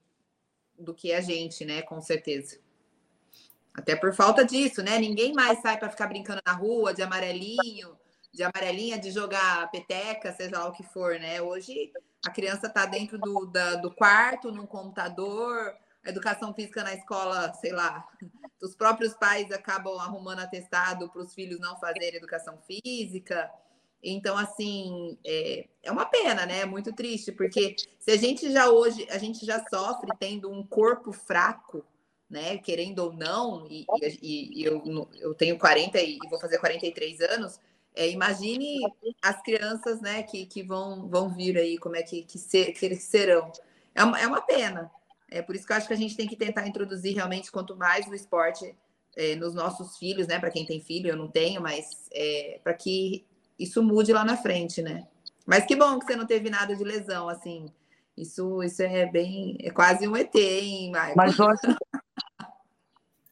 do que a gente, né, com certeza. Até por falta disso, né? Ninguém mais sai para ficar brincando na rua de amarelinho, de amarelinha, de jogar peteca, seja lá o que for, né? Hoje a criança está dentro do, da, do quarto, no computador, a educação física na escola, sei lá, os próprios pais acabam arrumando atestado para os filhos não fazerem educação física. Então, assim, é, é uma pena, né? É muito triste, porque se a gente já hoje, a gente já sofre tendo um corpo fraco, né? Querendo ou não, e, e, e eu, eu tenho 40 e vou fazer 43 anos, é, imagine as crianças, né, que, que vão, vão vir aí, como é que, que, ser, que eles serão. É uma, é uma pena, é por isso que eu acho que a gente tem que tentar introduzir realmente quanto mais o esporte é, nos nossos filhos, né? Para quem tem filho, eu não tenho, mas é, para que isso mude lá na frente, né? Mas que bom que você não teve nada de lesão, assim. Isso, isso é bem. É quase um ET, hein, Marcos? Mas hoje,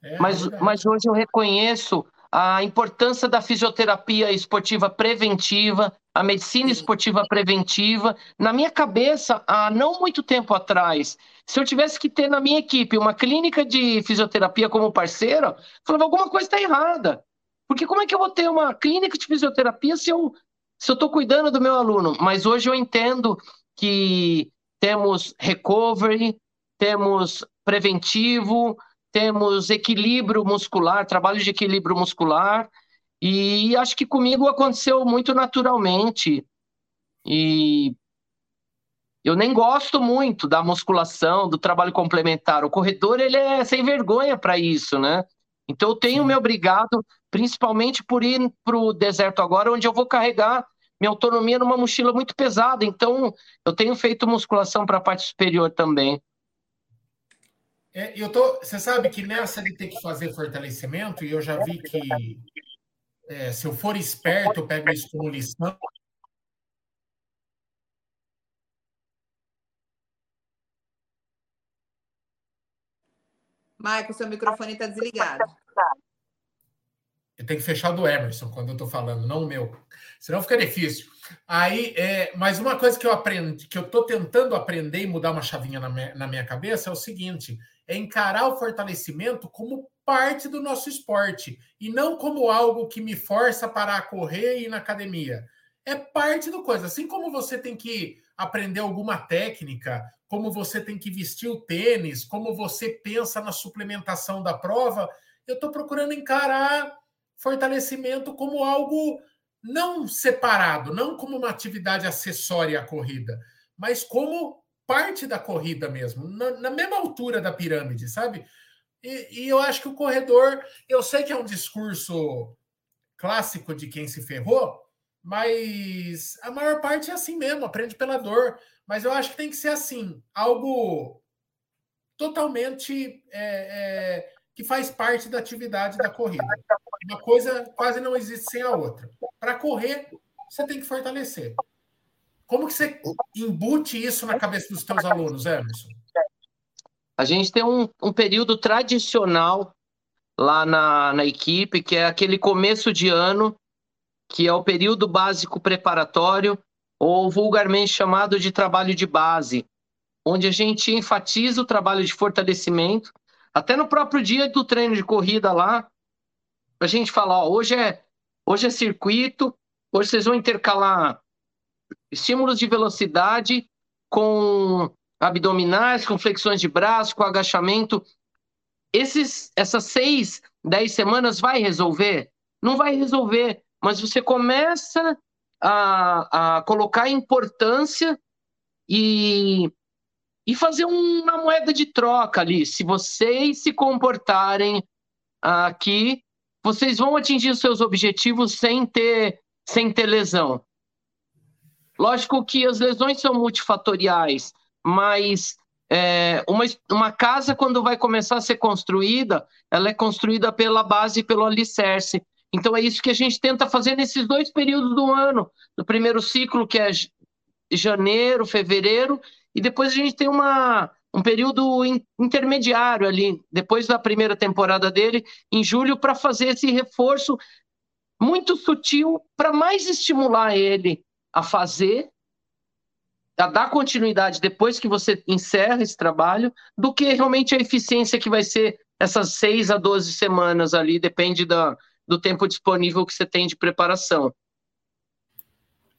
é, mas, mas hoje eu reconheço a importância da fisioterapia esportiva preventiva, a medicina esportiva preventiva. Na minha cabeça, há não muito tempo atrás, se eu tivesse que ter na minha equipe uma clínica de fisioterapia como parceira, eu falava, alguma coisa está errada. Porque como é que eu vou ter uma clínica de fisioterapia se eu se eu estou cuidando do meu aluno? Mas hoje eu entendo que temos recovery, temos preventivo, temos equilíbrio muscular, trabalho de equilíbrio muscular, e acho que comigo aconteceu muito naturalmente. E eu nem gosto muito da musculação, do trabalho complementar. O corredor ele é sem vergonha para isso, né? Então eu tenho Sim. me obrigado, principalmente por ir para o deserto agora, onde eu vou carregar minha autonomia numa mochila muito pesada. Então eu tenho feito musculação para a parte superior também. É, eu tô, você sabe que nessa de ter que fazer fortalecimento, e eu já vi que é, se eu for esperto, eu pego isso como lição. Michael, seu microfone está desligado. Eu tenho que fechar do Emerson quando eu estou falando, não o meu. Senão fica difícil. Aí, é, mas uma coisa que eu aprendi, que eu estou tentando aprender e mudar uma chavinha na minha, na minha cabeça é o seguinte: é encarar o fortalecimento como parte do nosso esporte e não como algo que me força para correr e ir na academia. É parte do coisa. Assim como você tem que aprender alguma técnica, como você tem que vestir o tênis, como você pensa na suplementação da prova, eu estou procurando encarar fortalecimento como algo não separado, não como uma atividade acessória à corrida, mas como parte da corrida mesmo, na, na mesma altura da pirâmide, sabe? E, e, eu acho que o corredor, eu sei que é um discurso clássico de quem se ferrou, mas a maior parte é assim mesmo, aprende pela dor. Mas eu acho que tem que ser assim, algo totalmente é, é, que faz parte da atividade da corrida. Uma coisa quase não existe sem a outra. Para correr, você tem que fortalecer. Como que você embute isso na cabeça dos seus alunos, Emerson? A gente tem um, um período tradicional lá na, na equipe, que é aquele começo de ano, que é o período básico preparatório, ou vulgarmente chamado de trabalho de base, onde a gente enfatiza o trabalho de fortalecimento. Até no próprio dia do treino de corrida lá, a gente fala, ó, hoje é hoje é circuito, hoje vocês vão intercalar estímulos de velocidade com abdominais, com flexões de braço, com agachamento. Esses, essas seis, dez semanas vai resolver? Não vai resolver, mas você começa a, a colocar importância e, e fazer uma moeda de troca ali. Se vocês se comportarem aqui, vocês vão atingir os seus objetivos sem ter, sem ter lesão. Lógico que as lesões são multifatoriais, mas é, uma, uma casa, quando vai começar a ser construída, ela é construída pela base e pelo alicerce. Então é isso que a gente tenta fazer nesses dois períodos do ano. No primeiro ciclo, que é janeiro, fevereiro, e depois a gente tem uma, um período in, intermediário ali, depois da primeira temporada dele, em julho, para fazer esse reforço muito sutil para mais estimular ele a fazer, a dar continuidade depois que você encerra esse trabalho, do que realmente a eficiência que vai ser essas seis a 12 semanas ali, depende da, do tempo disponível que você tem de preparação.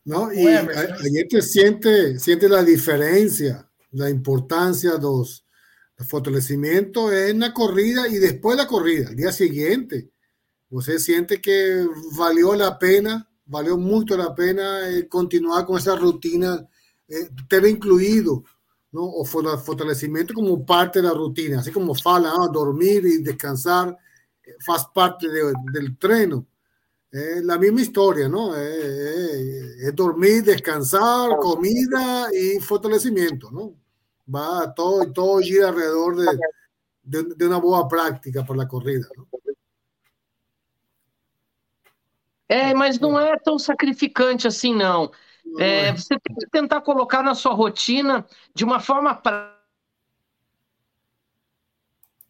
Não, e a, a gente sente, sente a diferença, a importância dos, do fortalecimento é na corrida e depois da corrida, no dia seguinte. Você sente que valeu a pena valeu muito a pena eh, continuar com essa rotina, eh, ter incluído ¿no? o fortalecimento como parte da rotina, assim como fala, ah, dormir e descansar eh, faz parte de, del treino. É a mesma história, não? É, é, é, dormir, descansar, comida e fortalecimento, não? Va todo, todo gira alrededor de, de, de uma boa prática para a corrida. Não? É, mas não é tão sacrificante assim, não. É, você tem que tentar colocar na sua rotina de uma forma prática.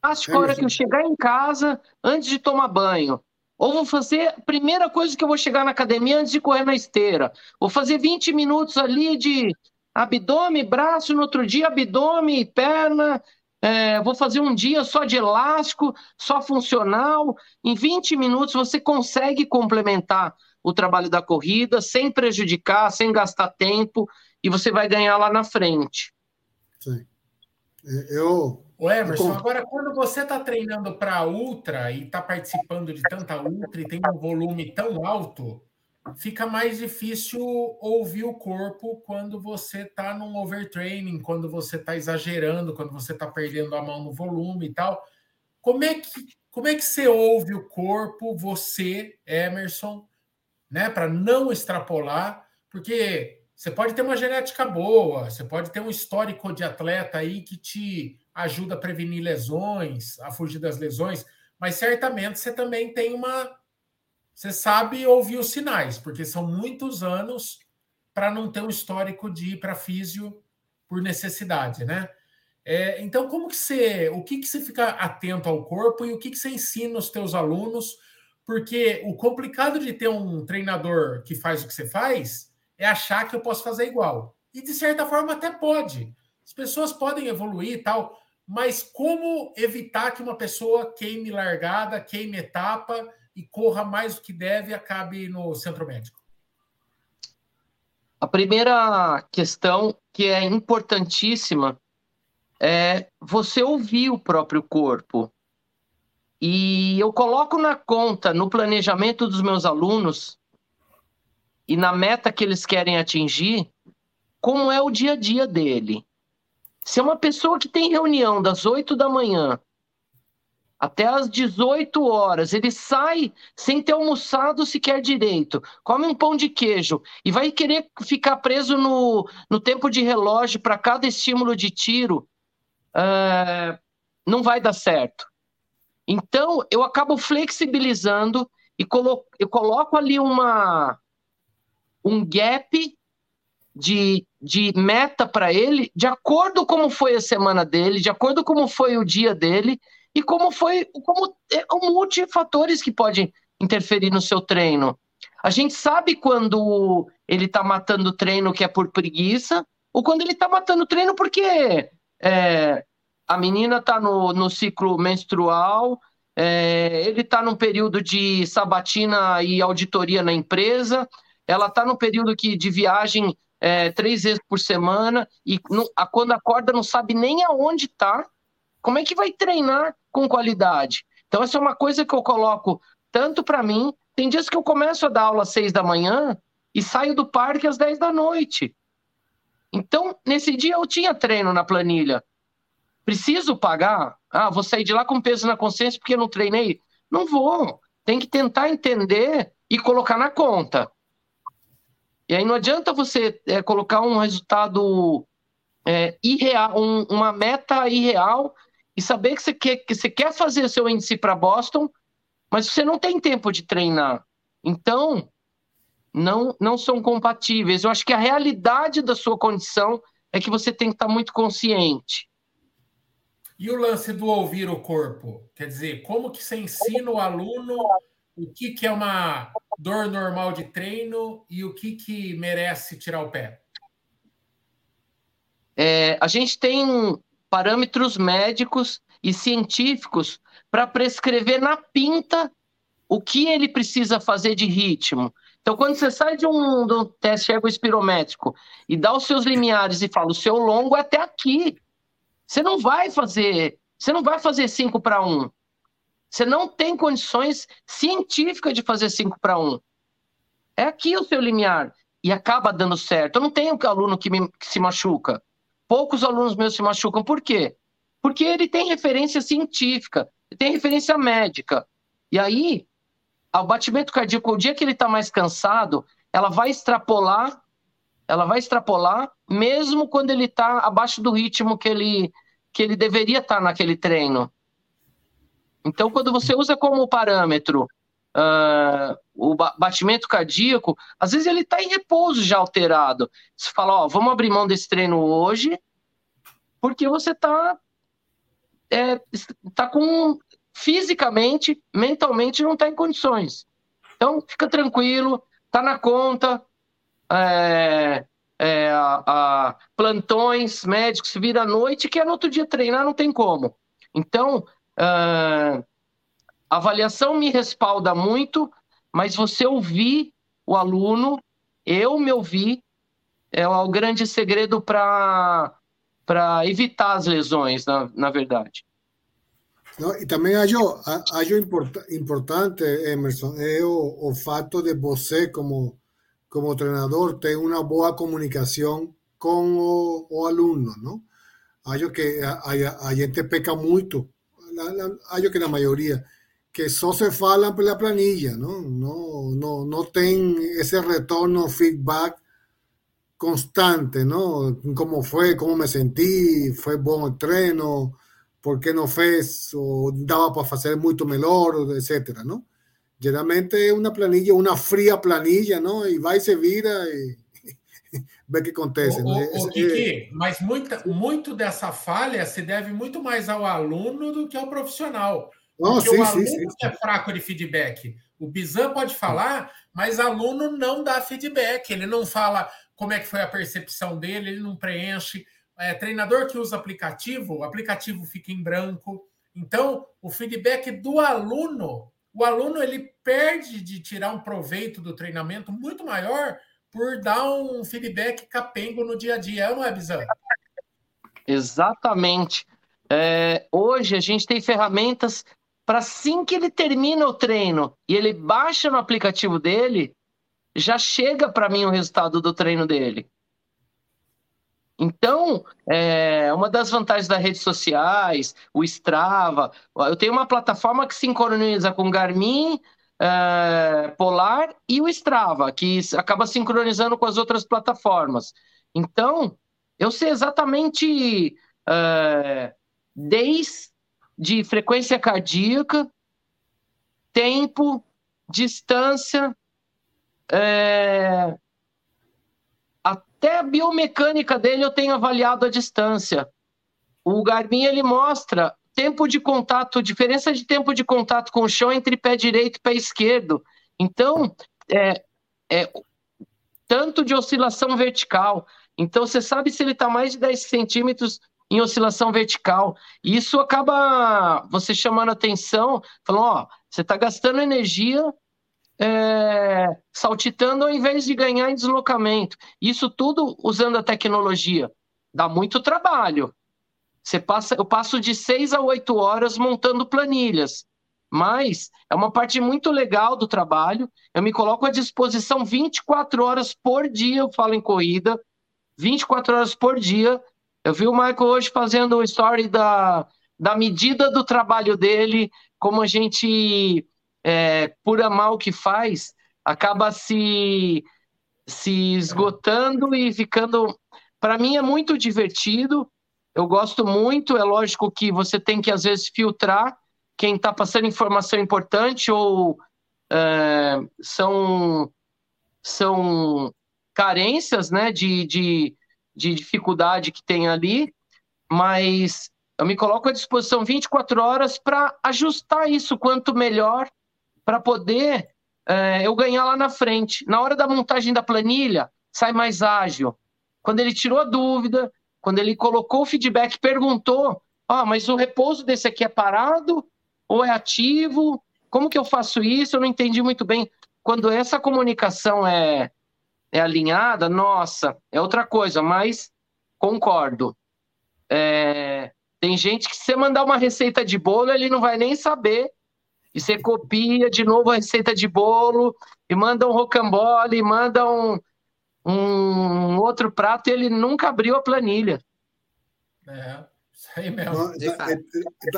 A hora que eu chegar em casa, antes de tomar banho. Ou vou fazer a primeira coisa que eu vou chegar na academia antes de correr na esteira. Vou fazer 20 minutos ali de abdômen, braço, no outro dia abdômen, perna, é, vou fazer um dia só de elástico, só funcional. Em 20 minutos você consegue complementar o trabalho da corrida sem prejudicar, sem gastar tempo, e você vai ganhar lá na frente. Sim. É, eu. O Emerson, agora quando você está treinando para ultra e está participando de tanta ultra e tem um volume tão alto, fica mais difícil ouvir o corpo quando você está num overtraining, quando você está exagerando, quando você está perdendo a mão no volume e tal. Como é que como é que você ouve o corpo, você, Emerson, né, para não extrapolar, porque você pode ter uma genética boa, você pode ter um histórico de atleta aí que te ajuda a prevenir lesões, a fugir das lesões, mas certamente você também tem uma você sabe ouvir os sinais, porque são muitos anos para não ter um histórico de ir para físio por necessidade, né? É, então, como que você, o que que você fica atento ao corpo e o que que você ensina os teus alunos? Porque o complicado de ter um treinador que faz o que você faz é achar que eu posso fazer igual. E de certa forma até pode. As pessoas podem evoluir e tal, mas como evitar que uma pessoa queime largada, queime etapa e corra mais do que deve e acabe no centro médico? A primeira questão que é importantíssima é você ouvir o próprio corpo. E eu coloco na conta, no planejamento dos meus alunos e na meta que eles querem atingir, como é o dia a dia dele. Se é uma pessoa que tem reunião das 8 da manhã até às 18 horas. Ele sai sem ter almoçado sequer direito, come um pão de queijo e vai querer ficar preso no, no tempo de relógio para cada estímulo de tiro. Uh, não vai dar certo. Então, eu acabo flexibilizando e colo eu coloco ali uma, um gap de, de meta para ele, de acordo com como foi a semana dele, de acordo com como foi o dia dele e como foi, como é, multifatores que podem interferir no seu treino. A gente sabe quando ele está matando o treino que é por preguiça, ou quando ele está matando o treino porque é, a menina está no, no ciclo menstrual, é, ele está num período de sabatina e auditoria na empresa, ela está no período que, de viagem é, três vezes por semana, e não, a, quando acorda não sabe nem aonde está, como é que vai treinar com qualidade? Então, essa é uma coisa que eu coloco tanto para mim. Tem dias que eu começo a dar aula às seis da manhã e saio do parque às dez da noite. Então, nesse dia eu tinha treino na planilha. Preciso pagar? Ah, vou sair de lá com peso na consciência porque não treinei? Não vou. Tem que tentar entender e colocar na conta. E aí não adianta você é, colocar um resultado é, irreal, um, uma meta irreal e saber que você quer, que você quer fazer seu índice para Boston, mas você não tem tempo de treinar. Então, não, não são compatíveis. Eu acho que a realidade da sua condição é que você tem que estar muito consciente. E o lance do ouvir o corpo? Quer dizer, como que você ensina o aluno o que, que é uma dor normal de treino e o que, que merece tirar o pé? É, a gente tem parâmetros médicos e científicos para prescrever na pinta o que ele precisa fazer de ritmo. Então, quando você sai de um, de um teste ergoespirométrico e dá os seus limiares e fala o seu longo é até aqui, você não vai fazer, você não vai fazer 5 para 1. Você não tem condições científicas de fazer 5 para 1. É aqui o seu limiar. E acaba dando certo. Eu não tenho aluno que, me, que se machuca. Poucos alunos meus se machucam. Por quê? Porque ele tem referência científica, tem referência médica. E aí, o batimento cardíaco, o dia que ele está mais cansado, ela vai extrapolar, ela vai extrapolar, mesmo quando ele está abaixo do ritmo que ele, que ele deveria estar naquele treino. Então, quando você usa como parâmetro uh, o batimento cardíaco, às vezes ele está em repouso já alterado. Você fala, ó, vamos abrir mão desse treino hoje, porque você está é, tá com fisicamente, mentalmente não está em condições. Então, fica tranquilo, tá na conta. É, é, a, a, plantões médicos, vira à noite, que é no outro dia treinar, não tem como. Então, uh, a avaliação me respalda muito, mas você ouvir o aluno, eu me ouvir, é o grande segredo para evitar as lesões, na, na verdade. E também acho, acho import, importante, Emerson, é o, o fato de você, como como treinador tem uma boa comunicação com o, o aluno, não? Acho que a, a, a gente peca muito, acho que na maioria, que só se fala pela planilha, não? Não, não, não tem esse retorno, feedback constante, não? Como foi, como me senti, foi bom o treino, por que não fez, ou dava para fazer muito melhor, etc., não? Geralmente é uma planilha, uma fria planilha, não? E vai se vira e vê o que acontece. O, né? o, o Kiki, mas muita, muito dessa falha se deve muito mais ao aluno do que ao profissional. Oh, Porque sim, o aluno sim, sim. é fraco de feedback. O Bizan pode falar, mas aluno não dá feedback. Ele não fala como é que foi a percepção dele, ele não preenche. É, treinador que usa aplicativo, o aplicativo fica em branco. Então, o feedback do aluno o aluno ele perde de tirar um proveito do treinamento muito maior por dar um feedback capengo no dia a dia, não é, Bizan? Exatamente. É, hoje a gente tem ferramentas para assim que ele termina o treino e ele baixa no aplicativo dele, já chega para mim o resultado do treino dele. Então, é, uma das vantagens das redes sociais, o Strava, eu tenho uma plataforma que sincroniza com Garmin, é, Polar e o Strava, que acaba sincronizando com as outras plataformas. Então, eu sei exatamente é, desde de frequência cardíaca, tempo, distância, é... até a biomecânica dele eu tenho avaliado a distância. O Garmin ele mostra tempo de contato, diferença de tempo de contato com o chão entre pé direito e pé esquerdo. Então, é, é tanto de oscilação vertical. Então, você sabe se ele está mais de 10 centímetros em oscilação vertical. E isso acaba você chamando atenção, falando: ó, você está gastando energia é, saltitando ao invés de ganhar em deslocamento. Isso tudo usando a tecnologia. Dá muito trabalho. Você passa, eu passo de seis a oito horas montando planilhas, mas é uma parte muito legal do trabalho. Eu me coloco à disposição 24 horas por dia, eu falo em corrida, 24 horas por dia. Eu vi o Michael hoje fazendo o story da, da medida do trabalho dele, como a gente, é, por amar o que faz, acaba se, se esgotando e ficando. Para mim é muito divertido eu gosto muito, é lógico que você tem que, às vezes, filtrar quem está passando informação importante ou é, são, são carências né, de, de, de dificuldade que tem ali, mas eu me coloco à disposição 24 horas para ajustar isso quanto melhor, para poder é, eu ganhar lá na frente. Na hora da montagem da planilha, sai mais ágil. Quando ele tirou a dúvida, quando ele colocou o feedback, perguntou: ah, mas o repouso desse aqui é parado ou é ativo? Como que eu faço isso? Eu não entendi muito bem. Quando essa comunicação é, é alinhada, nossa, é outra coisa, mas concordo. É, tem gente que se você mandar uma receita de bolo, ele não vai nem saber. E você copia de novo a receita de bolo, e manda um rocambole, e manda um, um outro prato e ele nunca abriu a planilha. É, isso aí mesmo.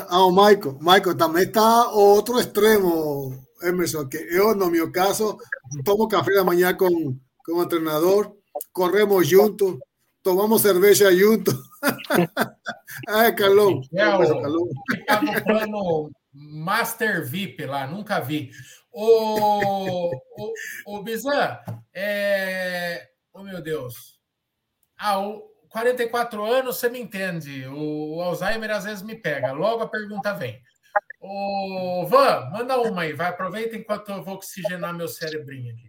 Ah, o Michael, Michael, também está outro extremo, Emerson, que eu, no meu caso, tomo café da manhã com o treinador, corremos juntos, tomamos cerveja juntos. Ai, Calão. É, o, tá no plano Master VIP lá, nunca vi. O, o, o Bizan, é, Oh, meu Deus. Ah, o 44 anos, você me entende. O, Alzheimer às vezes me pega. Logo a pergunta vem. O Van, manda uma aí. Vai, aproveita enquanto eu vou oxigenar meu cerebrinho aqui.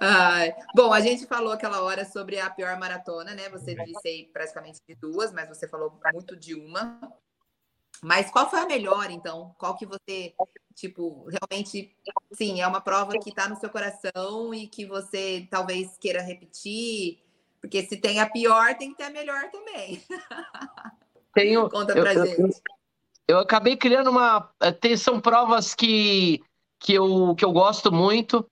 Ai, bom, a gente falou aquela hora sobre a pior maratona, né? Você disse aí praticamente de duas, mas você falou muito de uma. Mas qual foi a melhor, então? Qual que você, tipo, realmente, sim, é uma prova que está no seu coração e que você talvez queira repetir? Porque se tem a pior, tem que ter a melhor também. Tenho, Conta pra eu, gente. Eu, eu, acabei criando uma. Eh, são provas que, que, eu, que eu gosto muito.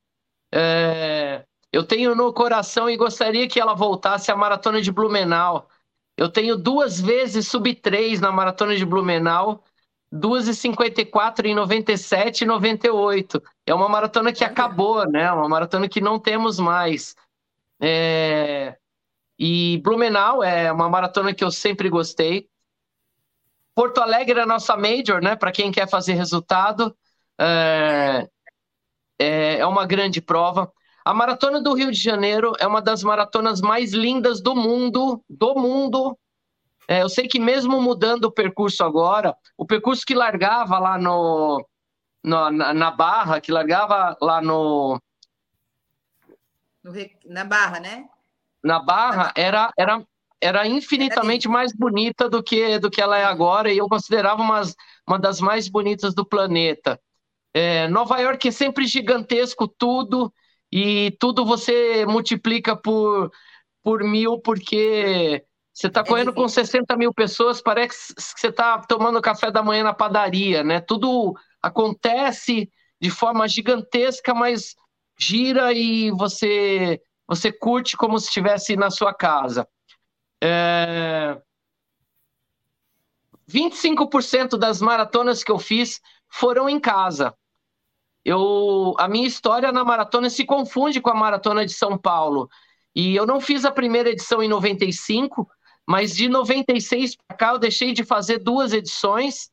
É, eu tenho no coração e gostaria que ela voltasse a maratona de Blumenau eu tenho duas vezes sub 3 na maratona de Blumenau, 2,54 em 97 e 98. É uma maratona que acabou, né? Uma maratona que não temos mais. É... E Blumenau é uma maratona que eu sempre gostei. Porto Alegre é a nossa major, né? Para quem quer fazer resultado. É... é... é uma grande prova. A Maratona do Rio de Janeiro é uma das maratonas mais lindas do mundo, do mundo. É, eu sei que mesmo mudando o percurso agora, o percurso que largava lá no, no na, na, Barra, que largava lá no... no na Barra, né? Na Barra era era era infinitamente mais bonita do que do que ela é agora e eu considerava uma, uma das mais bonitas do planeta. É, Nova York é sempre gigantesco tudo e tudo você multiplica por, por mil, porque você está é correndo com 60 mil pessoas, parece que você está tomando café da manhã na padaria, né? Tudo acontece de forma gigantesca, mas gira e você você curte como se estivesse na sua casa. É... 25% das maratonas que eu fiz foram em casa eu, a minha história na maratona se confunde com a maratona de São Paulo. E eu não fiz a primeira edição em 95, Mas de 96 para cá eu deixei de fazer duas edições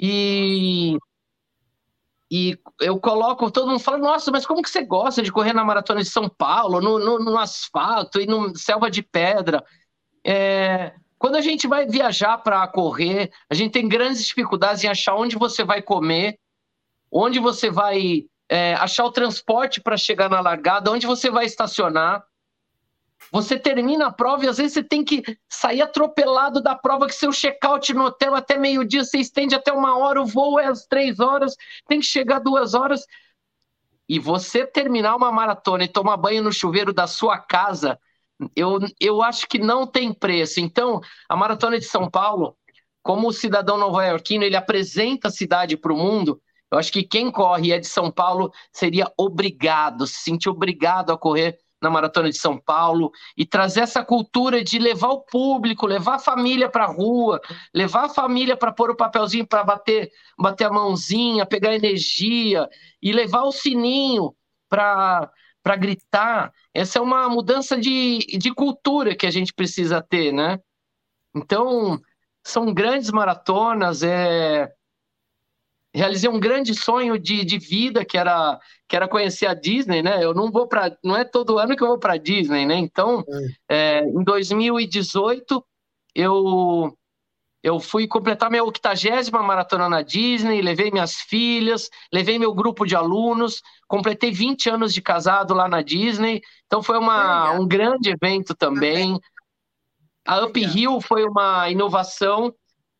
e e eu coloco, todo mundo fala, nossa, mas como que você gosta de correr na Maratona de São Paulo, no, no, no asfalto e no selva de pedra? É, quando a gente vai viajar para correr, a gente tem grandes dificuldades em achar onde você vai comer, onde você vai é, achar o transporte para chegar na largada, onde você vai estacionar. Você termina a prova e às vezes você tem que sair atropelado da prova, que seu check-out no hotel até meio-dia, você estende até uma hora, o voo é às três horas, tem que chegar duas horas. E você terminar uma maratona e tomar banho no chuveiro da sua casa, eu, eu acho que não tem preço. Então, a Maratona de São Paulo, como o cidadão nova-iorquino, ele apresenta a cidade para o mundo, eu acho que quem corre é de São Paulo seria obrigado, se sentir obrigado a correr na Maratona de São Paulo e trazer essa cultura de levar o público, levar a família para a rua, levar a família para pôr o papelzinho para bater, bater a mãozinha, pegar energia e levar o sininho para para gritar. Essa é uma mudança de, de cultura que a gente precisa ter, né? Então, são grandes maratonas, é, realizei um grande sonho de, de vida que era que era conhecer a Disney, né? Eu não vou para, não é todo ano que eu vou para Disney, né? Então, é. É, em 2018 eu eu fui completar minha 80 maratona na Disney, levei minhas filhas, levei meu grupo de alunos, completei 20 anos de casado lá na Disney. Então foi uma, um grande evento também. A Up Hill foi uma inovação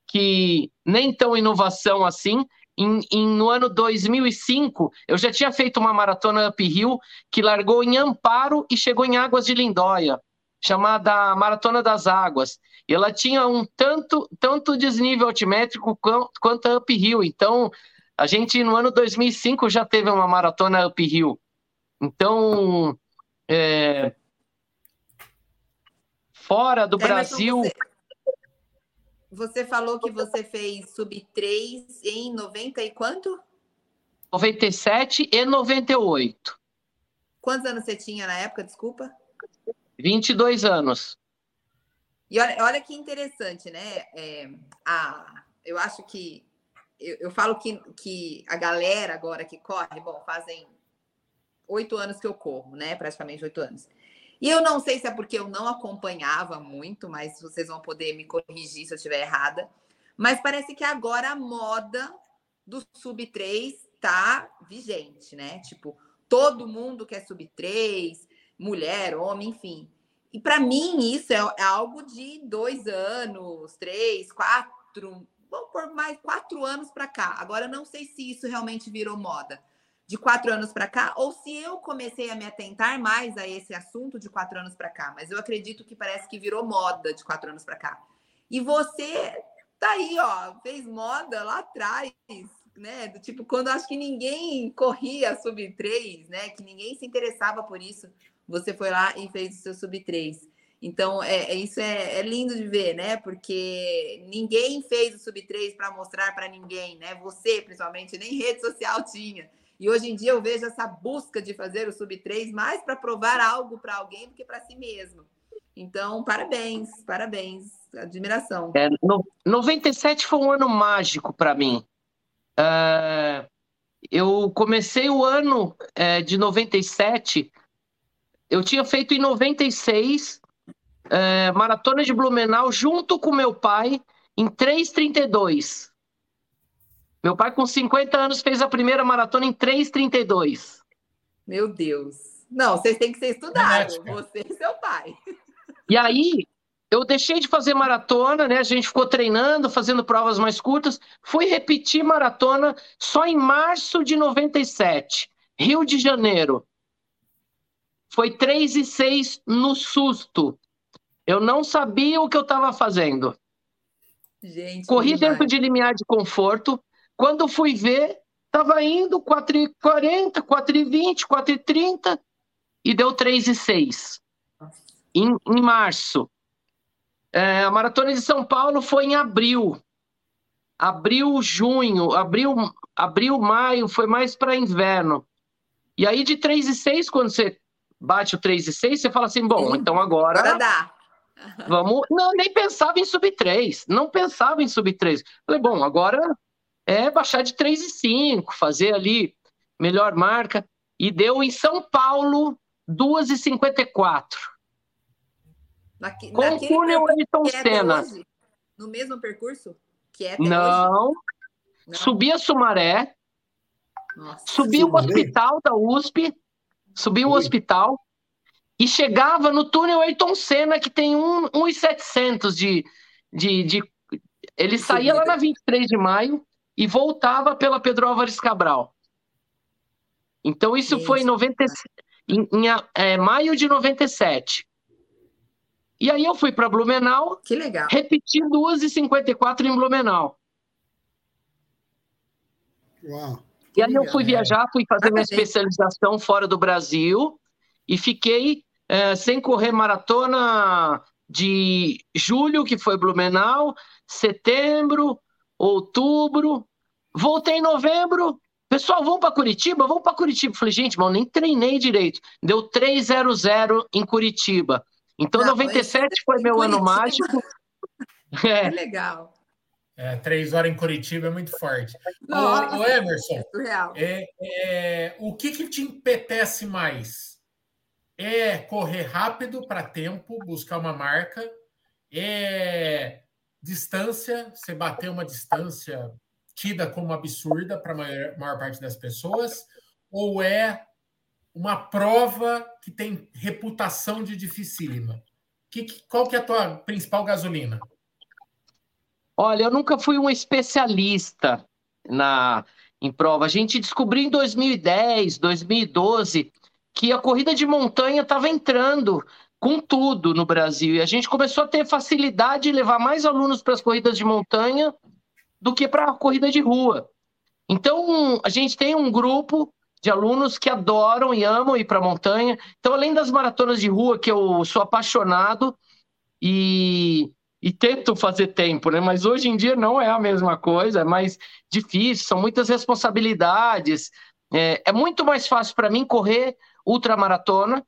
que nem tão inovação assim, em, em, no ano 2005, eu já tinha feito uma maratona uphill que largou em Amparo e chegou em Águas de Lindóia, chamada Maratona das Águas. E ela tinha um tanto, tanto desnível altimétrico quanto, a uphill. Então, a gente no ano 2005 já teve uma maratona uphill. Então, é, fora do Brasil. Você você falou que você fez sub 3 em 90 e quanto? 97 e 98. Quantos anos você tinha na época, desculpa? 22 anos. E olha, olha que interessante, né? É, a, eu acho que. Eu, eu falo que, que a galera agora que corre, bom, fazem oito anos que eu corro, né? Praticamente oito anos. E eu não sei se é porque eu não acompanhava muito, mas vocês vão poder me corrigir se eu estiver errada. Mas parece que agora a moda do sub 3 tá vigente, né? Tipo, todo mundo quer sub 3, mulher, homem, enfim. E para mim isso é, é, algo de dois anos, três, quatro, vamos por mais quatro anos para cá. Agora eu não sei se isso realmente virou moda de quatro anos para cá, ou se eu comecei a me atentar mais a esse assunto de quatro anos para cá, mas eu acredito que parece que virou moda de quatro anos para cá. E você tá aí, ó, fez moda lá atrás, né? Do tipo, quando acho que ninguém corria sub 3, né? Que ninguém se interessava por isso, você foi lá e fez o seu sub 3. Então, é, é isso é, é, lindo de ver, né? Porque ninguém fez o sub 3 para mostrar para ninguém, né? Você, principalmente, nem rede social tinha. E hoje em dia eu vejo essa busca de fazer o sub 3 mais para provar algo para alguém do que para si mesmo. Então, parabéns, parabéns, admiração. É, no, 97 foi um ano mágico para mim. Uh, eu comecei o ano é, de 97, eu tinha feito em 96 é, maratona de Blumenau junto com meu pai em 3,32. Meu pai, com 50 anos, fez a primeira maratona em 3,32. Meu Deus. Não, vocês têm que ser estudados, você e seu pai. E aí, eu deixei de fazer maratona, né? A gente ficou treinando, fazendo provas mais curtas. Fui repetir maratona só em março de 97, Rio de Janeiro. Foi 3 e 6 no susto. Eu não sabia o que eu estava fazendo. Gente, Corri dentro de limiar de conforto. Quando fui ver, estava indo 4,40, 4,20, 4,30 e deu 3,6 em, em março. É, a Maratona de São Paulo foi em abril. Abril, junho, abril, abril maio foi mais para inverno. E aí de 3 e 6, quando você bate o 3 e 6, você fala assim, bom, então agora... Agora dá. Vamos. Não, nem pensava em sub 3. Não pensava em sub 3. Falei, bom, agora é baixar de 3,5, fazer ali melhor marca. E deu em São Paulo 2,54. Naqui, Com túnel Ayrton Senna. Hoje, no mesmo percurso? Que é Não. Hoje? Não. Subi a Sumaré. Nossa, subi o hospital da USP. Subi o hospital. E chegava no túnel Ayrton Senna, que tem 1,700 um, de, de, de. Ele saía lá na 23 de maio e voltava pela Pedro Álvares Cabral. Então, isso foi em, 90, em, em é, maio de 97. E aí eu fui para Blumenau. Que legal. Repeti 2,54 em Blumenau. Uau. E aí eu fui viajar, fui fazer minha especialização fora do Brasil e fiquei é, sem correr maratona de julho, que foi Blumenau, setembro, outubro, voltei em novembro. Pessoal, vamos para Curitiba? Vamos para Curitiba. Falei, gente, mas eu nem treinei direito. Deu 300 em Curitiba. Então, Não, 97 foi meu Curitiba. ano mágico. É. legal. É, três horas em Curitiba é muito forte. Nossa, ô, Emerson, é, é, o que, que te empetece mais? É correr rápido para tempo, buscar uma marca? É distância, você bater uma distância tida como absurda para a maior, maior parte das pessoas? Ou é uma prova que tem reputação de dificílima? Que, qual que é a tua principal gasolina? Olha, eu nunca fui um especialista na em prova. A gente descobriu em 2010, 2012 que a corrida de montanha estava entrando com tudo no Brasil e a gente começou a ter facilidade de levar mais alunos para as corridas de montanha do que para a corrida de rua. Então, a gente tem um grupo de alunos que adoram e amam ir para a montanha. Então, além das maratonas de rua, que eu sou apaixonado, e e tento fazer tempo, né? Mas hoje em dia não é a mesma coisa, é mais difícil, são muitas responsabilidades. É, é muito mais fácil para mim correr ultramaratona.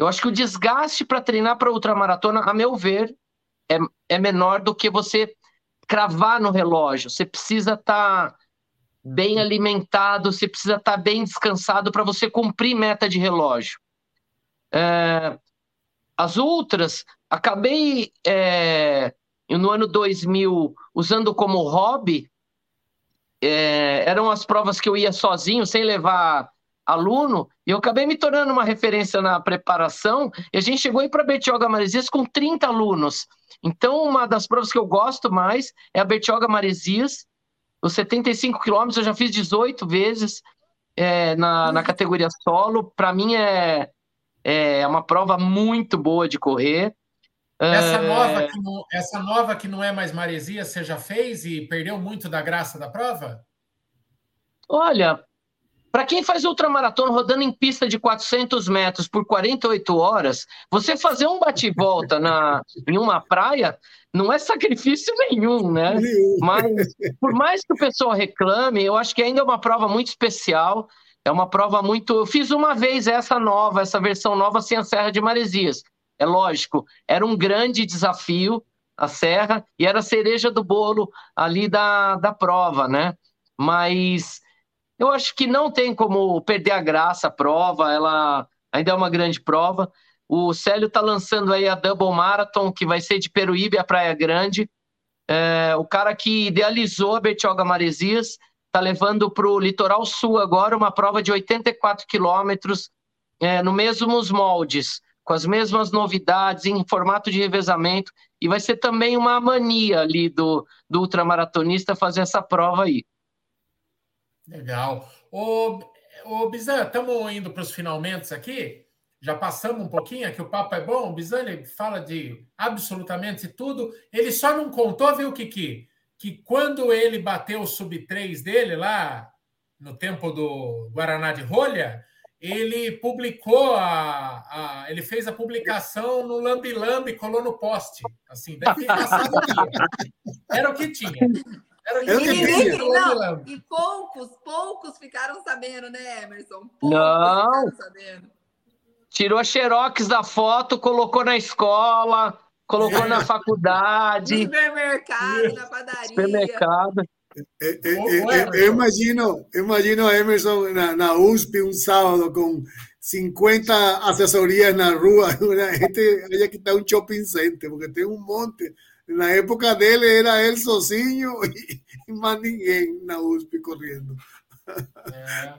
Eu acho que o desgaste para treinar para ultramaratona, a meu ver, é, é menor do que você cravar no relógio. Você precisa estar tá bem alimentado, você precisa estar tá bem descansado para você cumprir meta de relógio. É, as ultras, acabei é, no ano 2000 usando como hobby. É, eram as provas que eu ia sozinho, sem levar aluno, e eu acabei me tornando uma referência na preparação. E a gente chegou aí para Betioga Maresias com 30 alunos. Então, uma das provas que eu gosto mais é a Betioga Maresias. Os 75 quilômetros eu já fiz 18 vezes é, na, na categoria solo. Para mim é, é uma prova muito boa de correr. Essa, é... nova que não, essa nova que não é mais maresia, você já fez e perdeu muito da graça da prova? Olha, para quem faz ultramaratona rodando em pista de 400 metros por 48 horas, você fazer um bate-volta na, em uma praia não é sacrifício nenhum, né? Mas, por mais que o pessoal reclame, eu acho que ainda é uma prova muito especial. É uma prova muito. Eu fiz uma vez essa nova, essa versão nova sem a Serra de Maresias. É lógico, era um grande desafio a Serra e era a cereja do bolo ali da, da prova, né? Mas eu acho que não tem como perder a graça a prova, ela ainda é uma grande prova. O Célio está lançando aí a Double Marathon, que vai ser de Peruíbe a Praia Grande. É, o cara que idealizou a Betioga Maresias está levando para o litoral sul agora uma prova de 84 quilômetros é, no mesmos moldes, com as mesmas novidades, em formato de revezamento, e vai ser também uma mania ali do, do ultramaratonista fazer essa prova aí. Legal. Ô, ô Bizan, estamos indo para os finalmente aqui. Já passamos um pouquinho, aqui o papo é bom. O Bizan ele fala de absolutamente tudo. Ele só não contou, viu, Kiki? que quando ele bateu o sub-3 dele lá, no tempo do Guaraná de Rolha, ele publicou a, a, ele fez a publicação no Lambi Lambi, colou no poste, assim, deve ter passado Era o que tinha. O que tinha. Não, e poucos, poucos ficaram sabendo, né, Emerson? Poucos não. sabendo. tirou a xerox da foto, colocou na escola, colocou na faculdade. No supermercado, na padaria. Supermercado. Eh, eh, eh, imagino, imagino Emerson na, na USP um sábado com 50 assessorias na rua, a gente haya que estar um shopping center, porque tem um monte. Na época dele era ele sozinho e, e mais ninguém na USP correndo. É,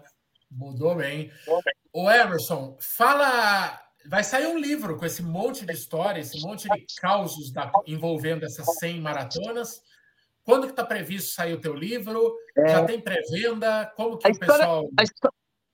mudou bem. O Emerson, fala. Vai sair um livro com esse monte de histórias, esse monte de causos da, envolvendo essas 100 maratonas. Quando que está previsto sair o teu livro? É... Já tem pré-venda? Como que a o história, pessoal... A,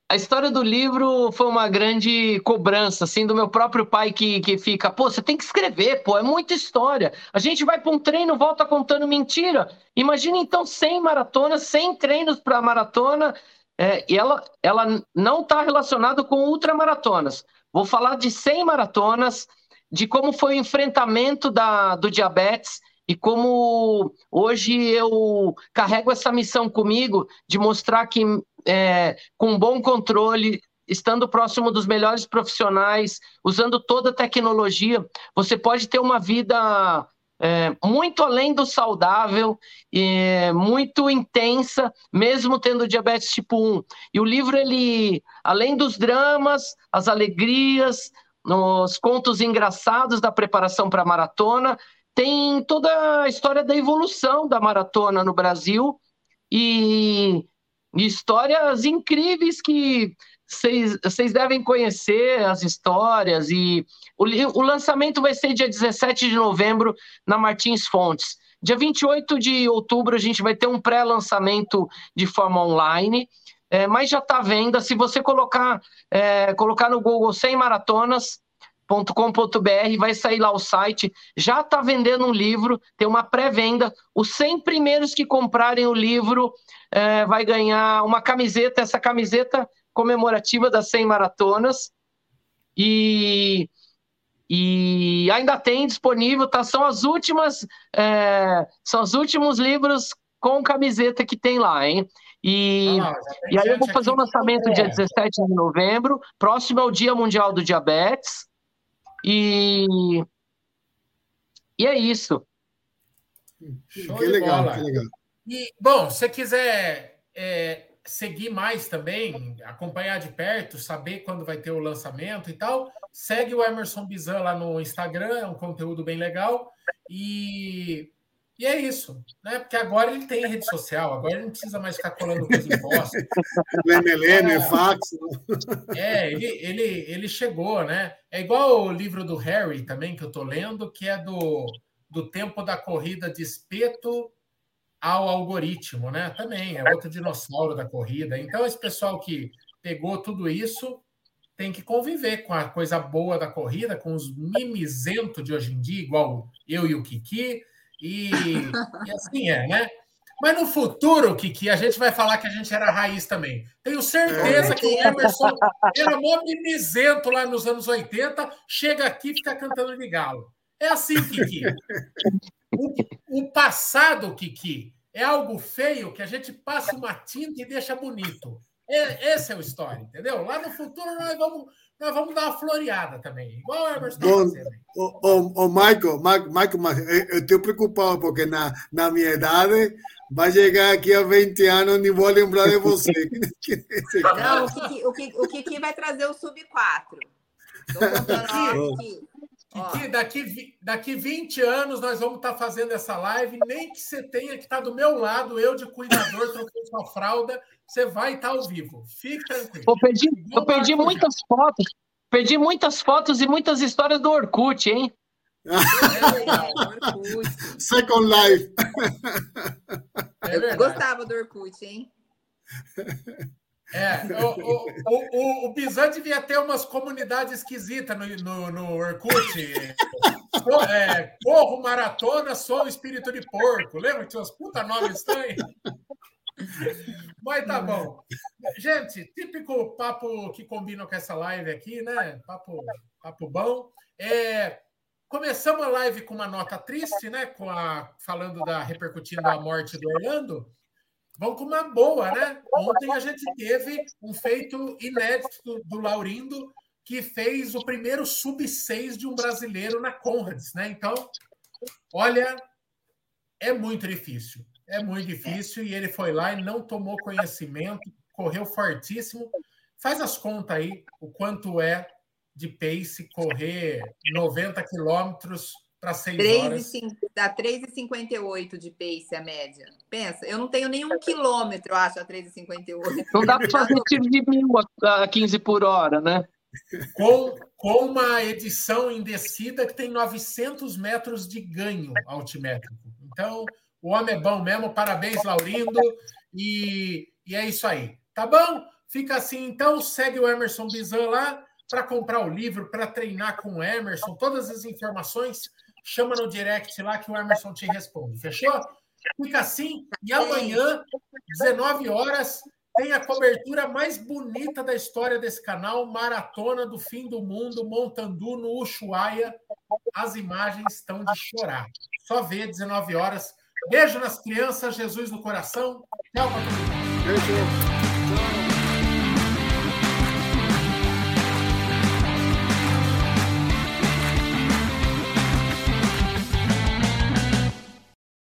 a história do livro foi uma grande cobrança, assim, do meu próprio pai que, que fica, pô, você tem que escrever, pô, é muita história. A gente vai para um treino, volta contando mentira. Imagina, então, 100 maratonas, 100 treinos para maratona, é, e ela, ela não está relacionada com ultramaratonas. Vou falar de 100 maratonas, de como foi o enfrentamento da, do diabetes, e como hoje eu carrego essa missão comigo de mostrar que é, com bom controle, estando próximo dos melhores profissionais, usando toda a tecnologia, você pode ter uma vida é, muito além do saudável, e muito intensa, mesmo tendo diabetes tipo 1. E o livro, ele, além dos dramas, as alegrias, nos contos engraçados da preparação para a maratona, tem toda a história da evolução da maratona no Brasil e, histórias incríveis que vocês devem conhecer as histórias e o, o, lançamento vai ser dia 17 de novembro na Martins Fontes. Dia 28 de outubro a gente vai ter um pré-lançamento de forma online, é, mas já está à venda. Se você colocar, é, colocar no Google 100 maratonas, com.br vai sair lá o site, já está vendendo um livro, tem uma pré-venda. Os 100 primeiros que comprarem o livro é, vai ganhar uma camiseta, essa camiseta comemorativa das 100 maratonas. E, e ainda tem disponível, tá? São as últimas, é, são os últimos livros com camiseta que tem lá, hein? E, ah, e aí eu vou fazer o um lançamento dia 17 de novembro, próximo ao Dia Mundial do Diabetes. E, e é isso. Show que legal, que legal. E, bom, se você quiser é, seguir mais também, acompanhar de perto, saber quando vai ter o lançamento e tal, segue o Emerson Bizan lá no Instagram, é um conteúdo bem legal. E e é isso, né? Porque agora ele tem rede social, agora ele não precisa mais ficar colando coisa em posta. Lemelene, é, fax. É, ele, ele, ele chegou, né? É igual o livro do Harry também, que eu estou lendo, que é do, do tempo da corrida de espeto ao algoritmo, né? Também é outro dinossauro da corrida. Então, esse pessoal que pegou tudo isso tem que conviver com a coisa boa da corrida, com os mimizentos de hoje em dia, igual eu e o Kiki e, e assim é, né? Mas no futuro, Kiki, a gente vai falar que a gente era raiz também. Tenho certeza que o Emerson era mó mimizento lá nos anos 80, chega aqui e fica cantando de galo. É assim, Kiki. O, o passado, Kiki, é algo feio que a gente passa uma tinta e deixa bonito. É, esse é o história, entendeu? Lá no futuro nós vamos nós vamos dar uma floreada também, igual o Emerson está fazendo. O, o, o Michael, Michael, eu estou preocupado porque na, na minha idade vai chegar aqui a 20 anos e vou lembrar de você. Não, o Kiki, o, Kiki, o Kiki vai trazer o Sub-4. Kiki, daqui, daqui 20 anos nós vamos estar tá fazendo essa live, nem que você tenha que estar tá do meu lado, eu de cuidador, trocando sua fralda, você vai estar ao vivo. Fique tranquilo. Eu perdi, eu perdi muitas fotos. Perdi muitas fotos e muitas histórias do Orkut, hein? É Second Life. É eu gostava do Orkut, hein? É, o, o, o, o Bizan devia ter umas comunidades esquisitas no, no, no Orkut. É, corro, maratona, sou espírito de porco. Lembra que tinha uns puta nomes estranhos? Mas tá bom. Gente, típico papo que combina com essa live aqui, né? Papo, papo bom. É, começamos a live com uma nota triste, né? Com a, falando da repercutindo a morte do Orlando. Vamos com uma boa, né? Ontem a gente teve um feito inédito do Laurindo, que fez o primeiro sub-6 de um brasileiro na Conrads, né? Então, olha, é muito difícil. É muito difícil e ele foi lá e não tomou conhecimento, correu fortíssimo. Faz as contas aí, o quanto é de pace correr 90 quilômetros para 6 horas. Dá 3,58 de pace a média. Pensa, eu não tenho nenhum quilômetro, eu acho, a 3,58. Não dá para fazer tiro de mil a 15 por hora, né? com, com uma edição em descida que tem 900 metros de ganho altimétrico. Então, o homem é bom mesmo. Parabéns, Laurindo. E, e é isso aí. Tá bom? Fica assim, então. Segue o Emerson Bizan lá para comprar o livro, para treinar com o Emerson. Todas as informações, chama no direct lá que o Emerson te responde. Fechou? Fica assim. E amanhã, 19 horas, tem a cobertura mais bonita da história desse canal, Maratona do Fim do Mundo, Montandu, no Ushuaia. As imagens estão de chorar. Só ver, 19 horas. Beijo nas crianças, Jesus no coração. Tchau. Beijo.